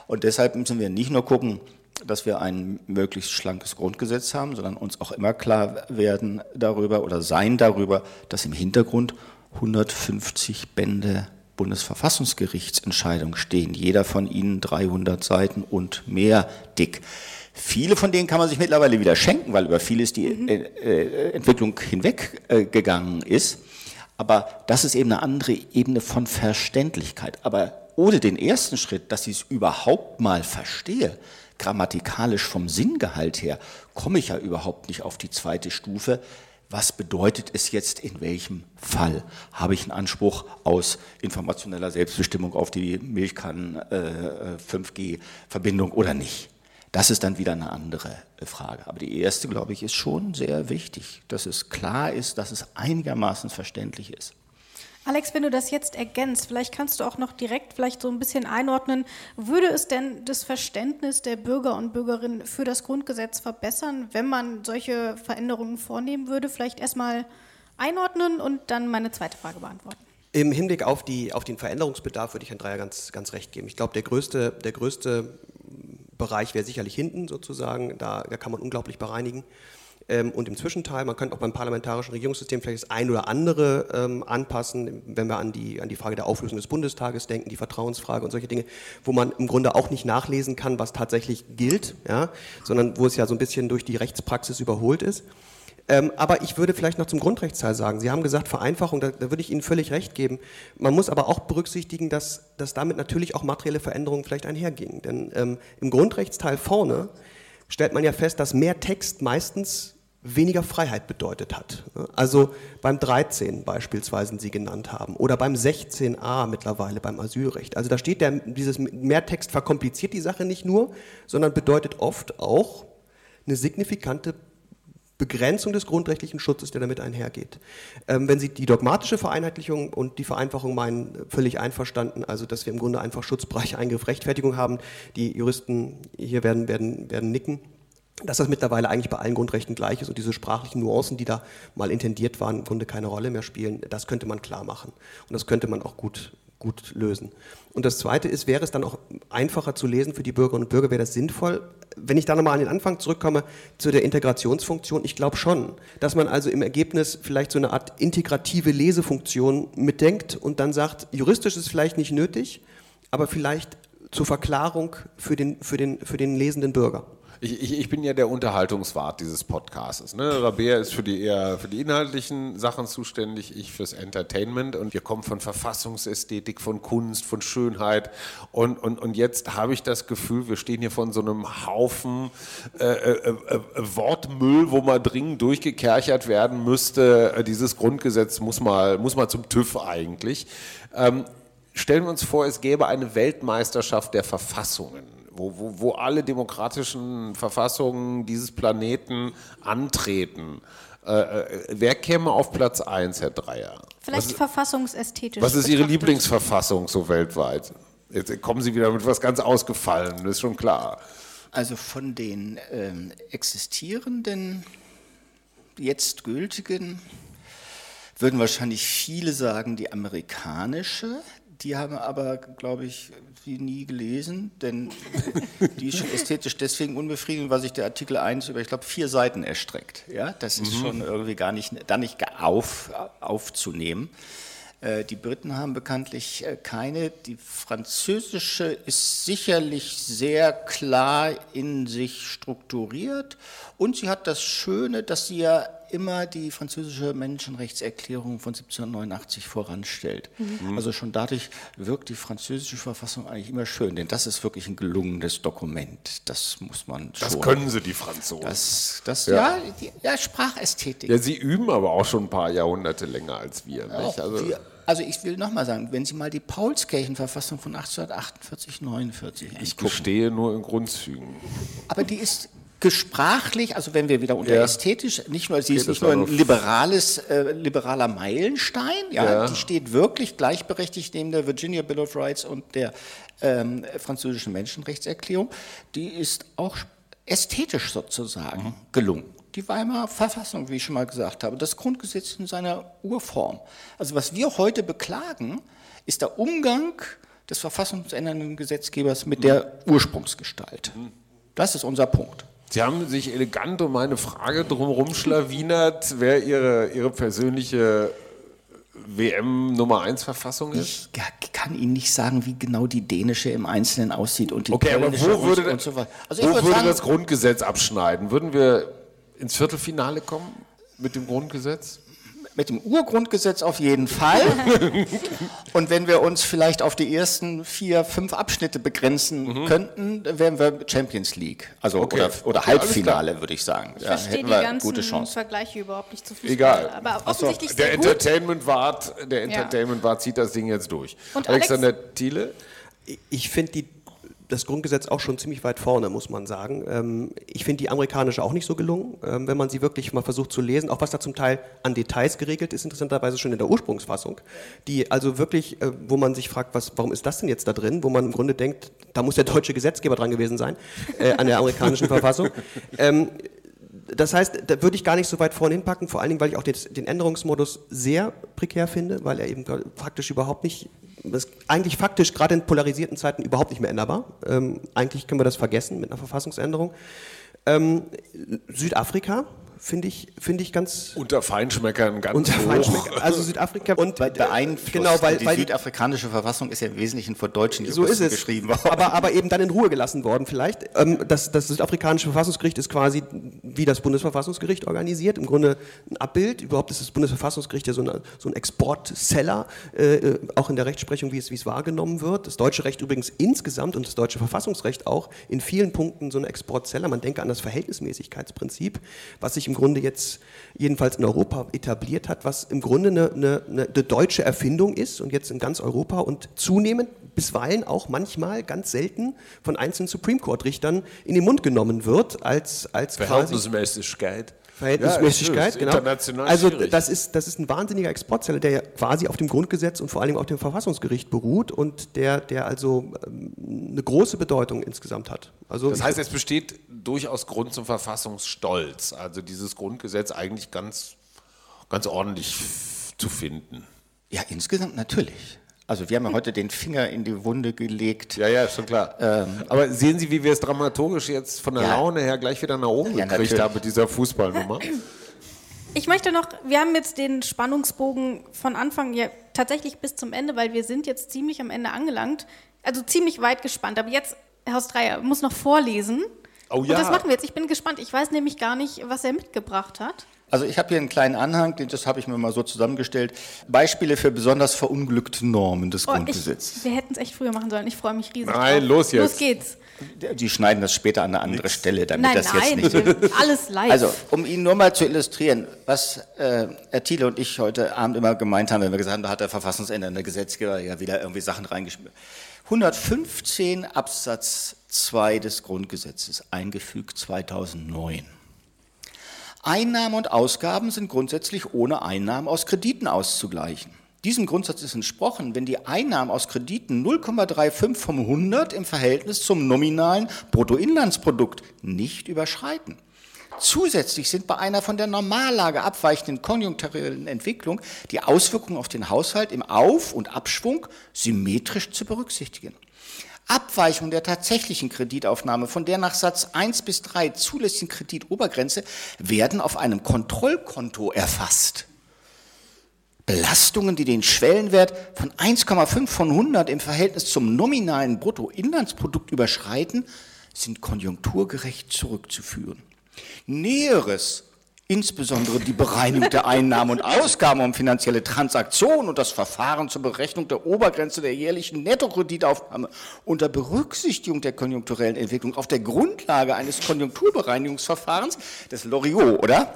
Und deshalb müssen wir nicht nur gucken, dass wir ein möglichst schlankes Grundgesetz haben, sondern uns auch immer klar werden darüber oder sein darüber, dass im Hintergrund 150 Bände Bundesverfassungsgerichtsentscheidungen stehen, jeder von ihnen 300 Seiten und mehr dick. Viele von denen kann man sich mittlerweile wieder schenken, weil über vieles die äh, äh, Entwicklung hinweggegangen äh, ist. Aber das ist eben eine andere Ebene von Verständlichkeit. Aber ohne den ersten Schritt, dass ich es überhaupt mal verstehe, grammatikalisch vom Sinngehalt her, komme ich ja überhaupt nicht auf die zweite Stufe. Was bedeutet es jetzt in welchem Fall? Habe ich einen Anspruch aus informationeller Selbstbestimmung auf die Milchkannen äh, 5G-Verbindung oder nicht? Das ist dann wieder eine andere äh, Frage. Aber die erste, glaube ich, ist schon sehr wichtig, dass es klar ist, dass es einigermaßen verständlich ist. Alex, wenn du das jetzt ergänzt, vielleicht kannst du auch noch direkt vielleicht so ein bisschen einordnen, würde es denn das Verständnis der Bürger und Bürgerinnen für das Grundgesetz verbessern, wenn man solche Veränderungen vornehmen würde? Vielleicht erstmal einordnen und dann meine zweite Frage beantworten. Im Hinblick auf, die, auf den Veränderungsbedarf würde ich Herrn Dreier ganz, ganz recht geben. Ich glaube, der größte, der größte Bereich wäre sicherlich hinten sozusagen, da, da kann man unglaublich bereinigen. Ähm, und im Zwischenteil. Man könnte auch beim parlamentarischen Regierungssystem vielleicht das ein oder andere ähm, anpassen, wenn wir an die, an die Frage der Auflösung des Bundestages denken, die Vertrauensfrage und solche Dinge, wo man im Grunde auch nicht nachlesen kann, was tatsächlich gilt, ja, sondern wo es ja so ein bisschen durch die Rechtspraxis überholt ist. Ähm, aber ich würde vielleicht noch zum Grundrechtsteil sagen, Sie haben gesagt Vereinfachung, da, da, würde ich Ihnen völlig recht geben. Man muss aber auch berücksichtigen, dass, dass damit natürlich auch materielle Veränderungen vielleicht einhergingen. Denn ähm, im Grundrechtsteil vorne stellt man ja fest, dass mehr Text meistens weniger Freiheit bedeutet hat. Also beim 13 beispielsweise, Sie genannt haben, oder beim 16a mittlerweile beim Asylrecht. Also da steht der, dieses Mehrtext verkompliziert die Sache nicht nur, sondern bedeutet oft auch eine signifikante Begrenzung des grundrechtlichen Schutzes, der damit einhergeht. Ähm, wenn Sie die dogmatische Vereinheitlichung und die Vereinfachung meinen, völlig einverstanden, also dass wir im Grunde einfach Schutzbereich, Eingriff, Rechtfertigung haben, die Juristen hier werden, werden, werden nicken dass das mittlerweile eigentlich bei allen Grundrechten gleich ist und diese sprachlichen Nuancen, die da mal intendiert waren, im Grunde keine Rolle mehr spielen, das könnte man klar machen. Und das könnte man auch gut, gut lösen. Und das Zweite ist, wäre es dann auch einfacher zu lesen für die Bürgerinnen und Bürger, wäre das sinnvoll? Wenn ich da nochmal an den Anfang zurückkomme, zu der Integrationsfunktion, ich glaube schon, dass man also im Ergebnis vielleicht so eine Art integrative Lesefunktion mitdenkt und dann sagt, juristisch ist es vielleicht nicht nötig, aber vielleicht zur Verklarung für den, für den, für den lesenden Bürger. Ich, ich, ich, bin ja der Unterhaltungswart dieses Podcasts. Ne? Rabea ist für die eher für die inhaltlichen Sachen zuständig, ich fürs Entertainment und wir kommen von Verfassungsästhetik, von Kunst, von Schönheit und, und, und jetzt habe ich das Gefühl, wir stehen hier von so einem Haufen äh, äh, äh, Wortmüll, wo mal dringend durchgekerchert werden müsste. Dieses Grundgesetz muss mal, muss mal zum TÜV eigentlich. Ähm, stellen wir uns vor, es gäbe eine Weltmeisterschaft der Verfassungen wo, wo, wo alle demokratischen Verfassungen dieses Planeten antreten. Äh, äh wer käme auf Platz 1, Herr Dreier? Vielleicht was, verfassungsästhetisch. Was ist Ihre Lieblingsverfassung so weltweit? Jetzt kommen Sie wieder mit was ganz Ausgefallenem, ist schon klar. Also von den ähm, existierenden, jetzt gültigen, würden wahrscheinlich viele sagen, die amerikanische. Die haben aber, glaube ich, sie nie gelesen, denn die ist schon ästhetisch deswegen unbefriedigend, weil sich der Artikel 1 über, ich glaube, vier Seiten erstreckt. Ja, das ist mhm. schon irgendwie gar nicht, da nicht auf, aufzunehmen. Äh, die Briten haben bekanntlich äh, keine. Die französische ist sicherlich sehr klar in sich strukturiert und sie hat das Schöne, dass sie ja immer die französische Menschenrechtserklärung von 1789 voranstellt. Mhm. Also schon dadurch wirkt die französische Verfassung eigentlich immer schön, denn das ist wirklich ein gelungenes Dokument. Das muss man schon. Das können sie, die Franzosen. Das, das ja. Ja, die, ja, Sprachästhetik. Ja, sie üben aber auch schon ein paar Jahrhunderte länger als wir. Also, die, also ich will nochmal sagen, wenn Sie mal die Paulskirchenverfassung von 1848, 49 Ich gestehe nur in Grundzügen. Aber die ist gesprachlich, also wenn wir wieder unter ja. ästhetisch, nicht nur, sie ist nicht nur ein liberales, äh, liberaler Meilenstein, ja, ja, die steht wirklich gleichberechtigt neben der Virginia Bill of Rights und der ähm, französischen Menschenrechtserklärung, die ist auch ästhetisch sozusagen mhm. gelungen. Die Weimarer Verfassung, wie ich schon mal gesagt habe, das Grundgesetz in seiner Urform. Also was wir heute beklagen, ist der Umgang des verfassungsändernden Gesetzgebers mit der Ursprungsgestalt. Mhm. Das ist unser Punkt. Sie haben sich elegant um meine Frage drumherum schlawinert, wer Ihre, Ihre persönliche WM Nummer 1 Verfassung ist? Ich kann Ihnen nicht sagen, wie genau die dänische im Einzelnen aussieht und die okay, aber wo würde, und so weiter. Also wo würde sagen, das Grundgesetz abschneiden? Würden wir ins Viertelfinale kommen mit dem Grundgesetz? Mit dem Urgrundgesetz auf jeden Fall. Und wenn wir uns vielleicht auf die ersten vier, fünf Abschnitte begrenzen mhm. könnten, wären wir Champions League. Also okay. oder, oder okay, Halbfinale, würde ich sagen. Ich ja, verstehe die ganzen Vergleiche überhaupt nicht zu Fußball. Egal. Aber offensichtlich so, der Entertainment-Wart Entertainment ja. zieht das Ding jetzt durch. Und Alexander Alex Thiele? Ich finde die das Grundgesetz auch schon ziemlich weit vorne, muss man sagen. Ähm, ich finde die amerikanische auch nicht so gelungen, ähm, wenn man sie wirklich mal versucht zu lesen, auch was da zum Teil an Details geregelt ist, interessanterweise schon in der Ursprungsfassung, die also wirklich, äh, wo man sich fragt, was, warum ist das denn jetzt da drin, wo man im Grunde denkt, da muss der deutsche Gesetzgeber dran gewesen sein, äh, an der amerikanischen Verfassung. Ähm, das heißt, da würde ich gar nicht so weit vorne hinpacken, vor allen Dingen, weil ich auch den, den Änderungsmodus sehr prekär finde, weil er eben praktisch überhaupt nicht das ist eigentlich faktisch gerade in polarisierten Zeiten überhaupt nicht mehr änderbar. Ähm, eigentlich können wir das vergessen mit einer Verfassungsänderung. Ähm, Südafrika finde ich, finde ich ganz. Unter Feinschmeckern ganz Unter hoch. Feinschmecker, also Südafrika und Be- beeinflusst. Genau, weil, die weil südafrikanische Verfassung ist ja im Wesentlichen von deutschen so ist Juristen es. geschrieben worden. Aber, aber eben dann in Ruhe gelassen worden vielleicht. Ähm, das, das südafrikanische Verfassungsgericht ist quasi wie das Bundesverfassungsgericht organisiert. Im Grunde ein Abbild. Überhaupt ist das Bundesverfassungsgericht ja so, eine, so ein Exportseller, äh, äh, auch in der Rechtsprechung, wie es, wie es wahrgenommen wird. Das deutsche Recht übrigens insgesamt und das deutsche Verfassungsrecht auch in vielen Punkten so ein Exportseller. Man denke an das Verhältnismäßigkeitsprinzip, was sich im Grunde jetzt jedenfalls in Europa etabliert hat, was im Grunde eine, eine, eine, deutsche Erfindung ist und jetzt in ganz Europa und zunehmend bisweilen auch manchmal ganz selten von einzelnen Supreme Court Richtern in den Mund genommen wird als als quasi Verhältnismäßigkeit. Ja, genau. international also schwierig. das ist, das ist ein wahnsinniger Exportzeller, der ja quasi auf dem Grundgesetz und vor allem auf dem Verfassungsgericht beruht und der, der also ähm, eine große Bedeutung insgesamt hat. Also Das heißt, es besteht durchaus Grund zum Verfassungsstolz. Also dieses Grundgesetz eigentlich ganz, ganz ordentlich zu finden. Ja, insgesamt natürlich. Also wir haben ja heute den Finger in die Wunde gelegt. Ja, ja, schon klar. Aber sehen Sie, wie wir es dramaturgisch jetzt von der Ja. Laune her gleich wieder nach oben Ja, gekriegt haben mit dieser Fußballnummer? Ich möchte noch, wir haben jetzt den Spannungsbogen von Anfang ja tatsächlich bis zum Ende, weil wir sind jetzt ziemlich am Ende angelangt. Also ziemlich weit gespannt. Aber jetzt, Herr Dreier, muss noch vorlesen. Oh Und ja. das machen wir jetzt. Ich bin gespannt. Ich weiß nämlich gar nicht, was er mitgebracht hat. Also ich habe hier einen kleinen Anhang, den- das habe ich mir mal so zusammengestellt. Beispiele für besonders verunglückte Normen des Oh, ich, Grundgesetzes. wir hätten es echt früher machen sollen. Ich freue mich riesig. Nein, drauf. los jetzt. Los geht's. Die schneiden das später an eine andere Stelle, damit Nein, das jetzt nein, nicht... wir- alles live. Also, um Ihnen nur mal zu illustrieren, was äh, Herr Thiele und ich heute Abend immer gemeint haben, wenn wir gesagt haben, da hat der verfassungsändernde Gesetzgeber ja wieder irgendwie Sachen reingeschmissen. 115 Absatz 2 des Grundgesetzes, eingefügt 2009. Einnahmen und Ausgaben sind grundsätzlich ohne Einnahmen aus Krediten auszugleichen. Diesem Grundsatz ist entsprochen, wenn die Einnahmen aus Krediten 0,35 vom 100 im Verhältnis zum nominalen Bruttoinlandsprodukt nicht überschreiten. Zusätzlich sind bei einer von der Normallage abweichenden konjunkturellen Entwicklung die Auswirkungen auf den Haushalt im Auf- und Abschwung symmetrisch zu berücksichtigen. Abweichung der tatsächlichen Kreditaufnahme von der nach Satz 1 bis 3 zulässigen Kreditobergrenze werden auf einem Kontrollkonto erfasst. Belastungen, die den Schwellenwert von 1,5 von 100 im Verhältnis zum nominalen Bruttoinlandsprodukt überschreiten, sind konjunkturgerecht zurückzuführen. Näheres, insbesondere die Bereinigung der Einnahmen und Ausgaben um finanzielle Transaktionen und das Verfahren zur Berechnung der Obergrenze der jährlichen Nettokreditaufnahme unter Berücksichtigung der konjunkturellen Entwicklung auf der Grundlage eines Konjunkturbereinigungsverfahrens des Loriot, oder?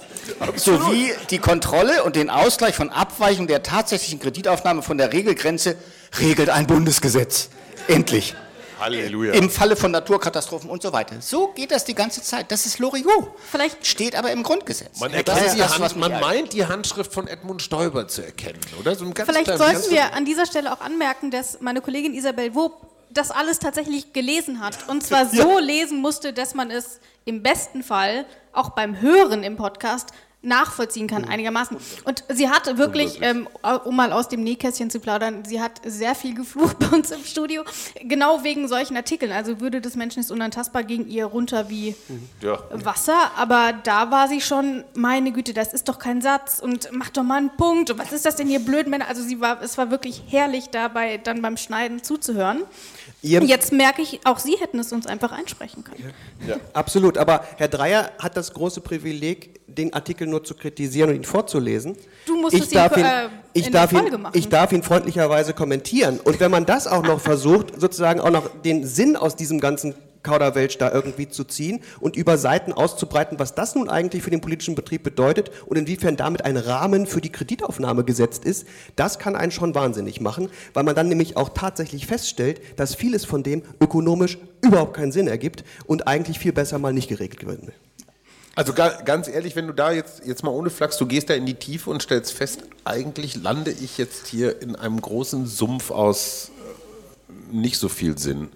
Sowie die Kontrolle und den Ausgleich von Abweichung der tatsächlichen Kreditaufnahme von der Regelgrenze regelt ein Bundesgesetz. Endlich. Halleluja. Im Falle von Naturkatastrophen und so weiter. So geht das die ganze Zeit. Das ist Loriot. Vielleicht- steht aber im Grundgesetz. Man, erkennt die das, Hand, man meint die Handschrift von Edmund Stoiber zu erkennen, oder? So ein ganz Vielleicht klein- sollten ganz- wir an dieser Stelle auch anmerken, dass meine Kollegin Isabel Wob das alles tatsächlich gelesen hat. Und zwar so lesen musste, dass man es im besten Fall auch beim Hören im Podcast nachvollziehen kann, einigermaßen. Und sie hat wirklich, ähm, um mal aus dem Nähkästchen zu plaudern, sie hat sehr viel geflucht bei uns im Studio, genau wegen solchen Artikeln. Also Würde des Menschen ist unantastbar ging ihr runter wie Ja. Wasser, aber da war sie schon, meine Güte, das ist doch kein Satz und mach doch mal einen Punkt und was ist das denn hier blöd, Männer? Also sie war, es war wirklich herrlich dabei, dann beim Schneiden zuzuhören. Ihr- Jetzt merke ich, auch Sie hätten es uns einfach einsprechen können. Absolut, aber Herr Dreier hat das große Privileg, den Artikel nur zu kritisieren und ihn vorzulesen. Du musstest ich ihn, darf ihn, äh, ich darf ihn, ich darf ihn freundlicherweise kommentieren. Und wenn man das auch noch versucht, sozusagen auch noch den Sinn aus diesem ganzen Kauderwelsch da irgendwie zu ziehen und über Seiten auszubreiten, was das nun eigentlich für den politischen Betrieb bedeutet und inwiefern damit ein Rahmen für die Kreditaufnahme gesetzt ist, das kann einen schon wahnsinnig machen, weil man dann nämlich auch tatsächlich feststellt, dass vieles von dem ökonomisch überhaupt keinen Sinn ergibt und eigentlich viel besser mal nicht geregelt werden will. Also ga, ganz ehrlich, wenn du da jetzt, jetzt mal ohne Flachs, du gehst da in die Tiefe und stellst fest, eigentlich lande ich jetzt hier in einem großen Sumpf aus äh, nicht so viel Sinn.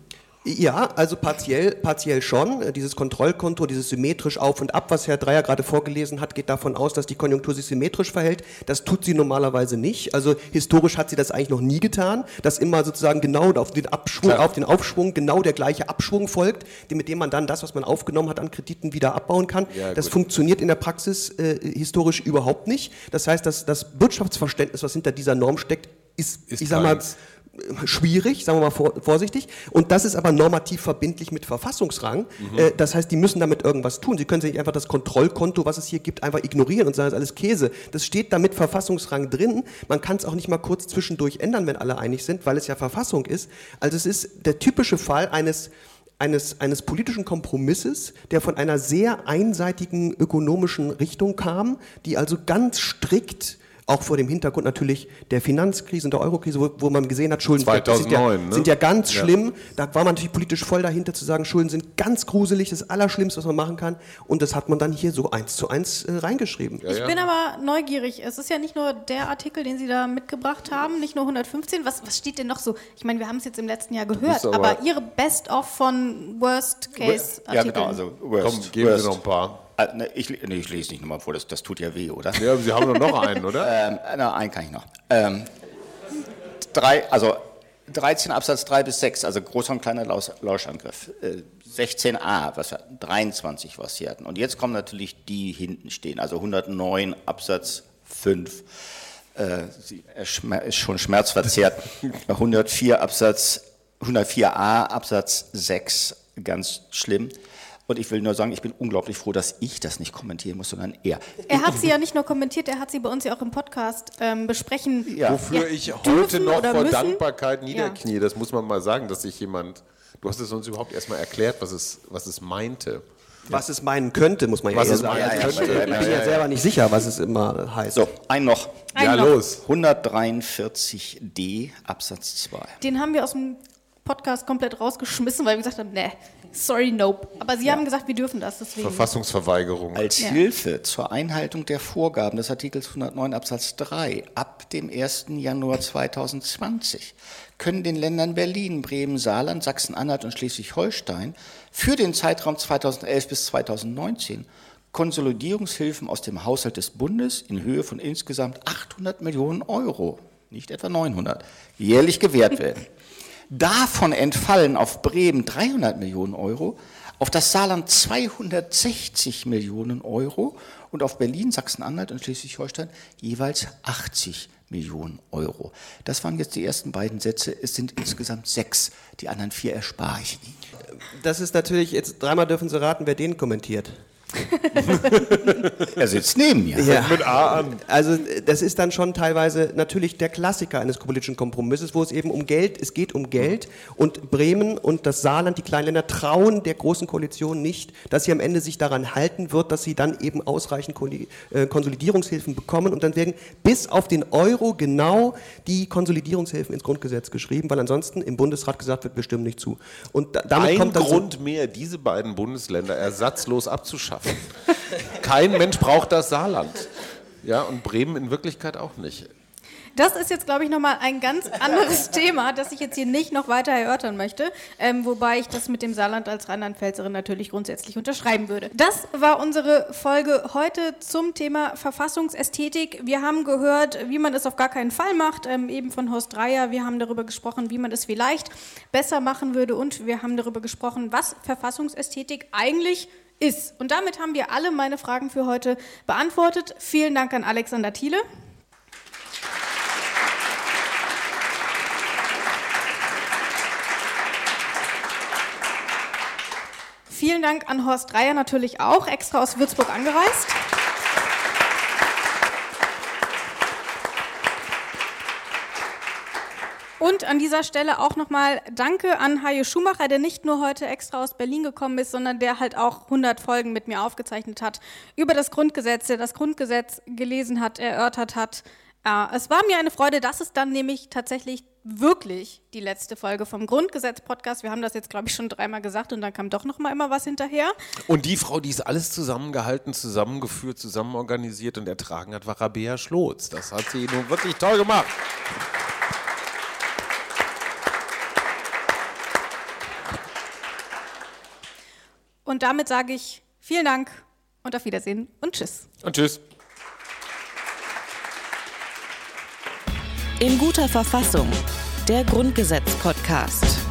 Ja, also partiell, partiell schon. Dieses Kontrollkonto, dieses symmetrisch auf und ab, was Herr Dreier gerade vorgelesen hat, geht davon aus, dass die Konjunktur sich symmetrisch verhält. Das tut sie normalerweise nicht. Also historisch hat sie das eigentlich noch nie getan, dass immer sozusagen genau auf den Abschwung, auf den Aufschwung genau der gleiche Abschwung folgt, mit dem man dann das, was man aufgenommen hat an Krediten wieder abbauen kann. Ja, das funktioniert in der Praxis äh, historisch überhaupt nicht. Das heißt, dass das Wirtschaftsverständnis, was hinter dieser Norm steckt, ist, ist ich sag mal, schwierig, sagen wir mal vorsichtig. Und das ist aber normativ verbindlich mit Verfassungsrang. Mhm. Äh, das heißt, die müssen damit irgendwas tun. Sie können sich nicht einfach das Kontrollkonto, was es hier gibt, einfach ignorieren und sagen, das ist alles Käse. Das steht da mit Verfassungsrang drin. Man kann es auch nicht mal kurz zwischendurch ändern, wenn alle einig sind, weil es ja Verfassung ist. Also es ist der typische Fall eines eines, eines politischen Kompromisses, der von einer sehr einseitigen ökonomischen Richtung kam, die also ganz strikt auch vor dem Hintergrund natürlich der Finanzkrise und der Eurokrise, wo, wo man gesehen hat, Schulden 2009, sind, ja, ne? sind ja ganz ja. schlimm. Da war man natürlich politisch voll dahinter zu sagen, Schulden sind ganz gruselig, das Allerschlimmste, was man machen kann. Und das hat man dann hier so eins zu eins äh, reingeschrieben. Ja, ich bin aber neugierig. Es ist ja nicht nur der Artikel, den Sie da mitgebracht haben, nicht nur 115. Was, was steht denn noch so? Ich meine, wir haben es jetzt im letzten Jahr gehört, aber, aber, Ihre Best-of von Worst-Case-Artikeln. Ja, genau. Also worst, Komm, geben worst. Sie noch ein paar. Ah, ne, ich, nee, ich lese nicht nochmal vor, das, das tut ja weh, oder? Ja, Sie haben doch noch einen, oder? ähm, na, einen kann ich noch. Ähm, drei, also 13 Absatz 3 bis 6, also großer und kleiner Lauschangriff. Äh, 16a, was wir, 23, was Sie hatten. Und jetzt kommen natürlich die hinten stehen, also 109 Absatz 5. Äh, sie ist schon schmerzverzerrt. 104 Absatz, 104a Absatz 6, ganz schlimm. Und ich will nur sagen, ich bin unglaublich froh, dass ich das nicht kommentieren muss, sondern er. Er hat sie ja nicht nur kommentiert, er hat sie bei uns ja auch im Podcast ähm, besprechen. Ja. Wofür ja, ich heute noch vor müssen. Dankbarkeit niederknie, ja. das muss man mal sagen, dass sich jemand, du hast es uns überhaupt erstmal erklärt, was es, was es meinte. Was es meinen könnte, muss man was ja sagen. Ja, ich bin ja selber nicht sicher, was es immer heißt. So, ein noch. Ein ja, noch. los. 143d Absatz 2. Den haben wir aus dem Podcast komplett rausgeschmissen, weil wir gesagt haben, ne, sorry, nope. Aber Sie ja. haben gesagt, wir dürfen das. Deswegen. Verfassungsverweigerung. Als ja. Hilfe zur Einhaltung der Vorgaben des Artikels 109 Absatz 3 ab dem 1. Januar 2020 können den Ländern Berlin, Bremen, Saarland, Sachsen-Anhalt und Schleswig-Holstein für den Zeitraum 2011 bis 2019 Konsolidierungshilfen aus dem Haushalt des Bundes in Höhe von insgesamt 800 Millionen Euro, nicht etwa 900, jährlich gewährt werden. Davon entfallen auf Bremen 300 Millionen Euro, auf das Saarland 260 Millionen Euro und auf Berlin, Sachsen-Anhalt und Schleswig-Holstein jeweils 80 Millionen Euro. Das waren jetzt die ersten beiden Sätze. Es sind insgesamt sechs. Die anderen vier erspare ich Ihnen. Das ist natürlich, jetzt dreimal dürfen Sie raten, wer den kommentiert. er sitzt neben mir. Ja. Mit A an. Also das ist dann schon teilweise natürlich der Klassiker eines politischen Kompromisses, wo es eben um Geld, es geht um Geld und Bremen und das Saarland, die Kleinländer, trauen der großen Koalition nicht, dass sie am Ende sich daran halten wird, dass sie dann eben ausreichend äh, Konsolidierungshilfen bekommen und dann werden bis auf den Euro genau die Konsolidierungshilfen ins Grundgesetz geschrieben, weil ansonsten im Bundesrat gesagt wird, wir stimmen nicht zu. Und damit Ein kommt Grund so mehr, diese beiden Bundesländer ersatzlos abzuschaffen schaffen. Kein Mensch braucht das Saarland. Ja, und Bremen in Wirklichkeit auch nicht. Das ist jetzt, glaube ich, nochmal ein ganz anderes Thema, das ich jetzt hier nicht noch weiter erörtern möchte, ähm, wobei ich das mit dem Saarland als Rheinland-Pfälzerin natürlich grundsätzlich unterschreiben würde. Das war unsere Folge heute zum Thema Verfassungsästhetik. Wir haben gehört, wie man es auf gar keinen Fall macht, ähm, eben von Horst Dreier. Wir haben darüber gesprochen, wie man es vielleicht besser machen würde und wir haben darüber gesprochen, was Verfassungsästhetik eigentlich ist. Und damit haben wir alle meine Fragen für heute beantwortet. Vielen Dank an Alexander Thiele. Vielen Dank an Horst Dreier natürlich auch, extra aus Würzburg angereist. Und an dieser Stelle auch nochmal Danke an Hajo Schumacher, der nicht nur heute extra aus Berlin gekommen ist, sondern der halt auch 100 Folgen mit mir aufgezeichnet hat über das Grundgesetz, der das Grundgesetz gelesen hat, erörtert hat. Äh, es war mir eine Freude, dass es dann nämlich tatsächlich wirklich die letzte Folge vom Grundgesetz-Podcast. Wir haben das jetzt, glaube ich, schon dreimal gesagt und dann kam doch noch mal immer was hinterher. Und die Frau, die es alles zusammengehalten, zusammengeführt, zusammenorganisiert und ertragen hat, war Rabea Schlotz. Das hat sie nun wirklich toll gemacht. Und damit sage ich vielen Dank und auf Wiedersehen und tschüss. Und tschüss. In guter Verfassung. Der Grundgesetz-Podcast.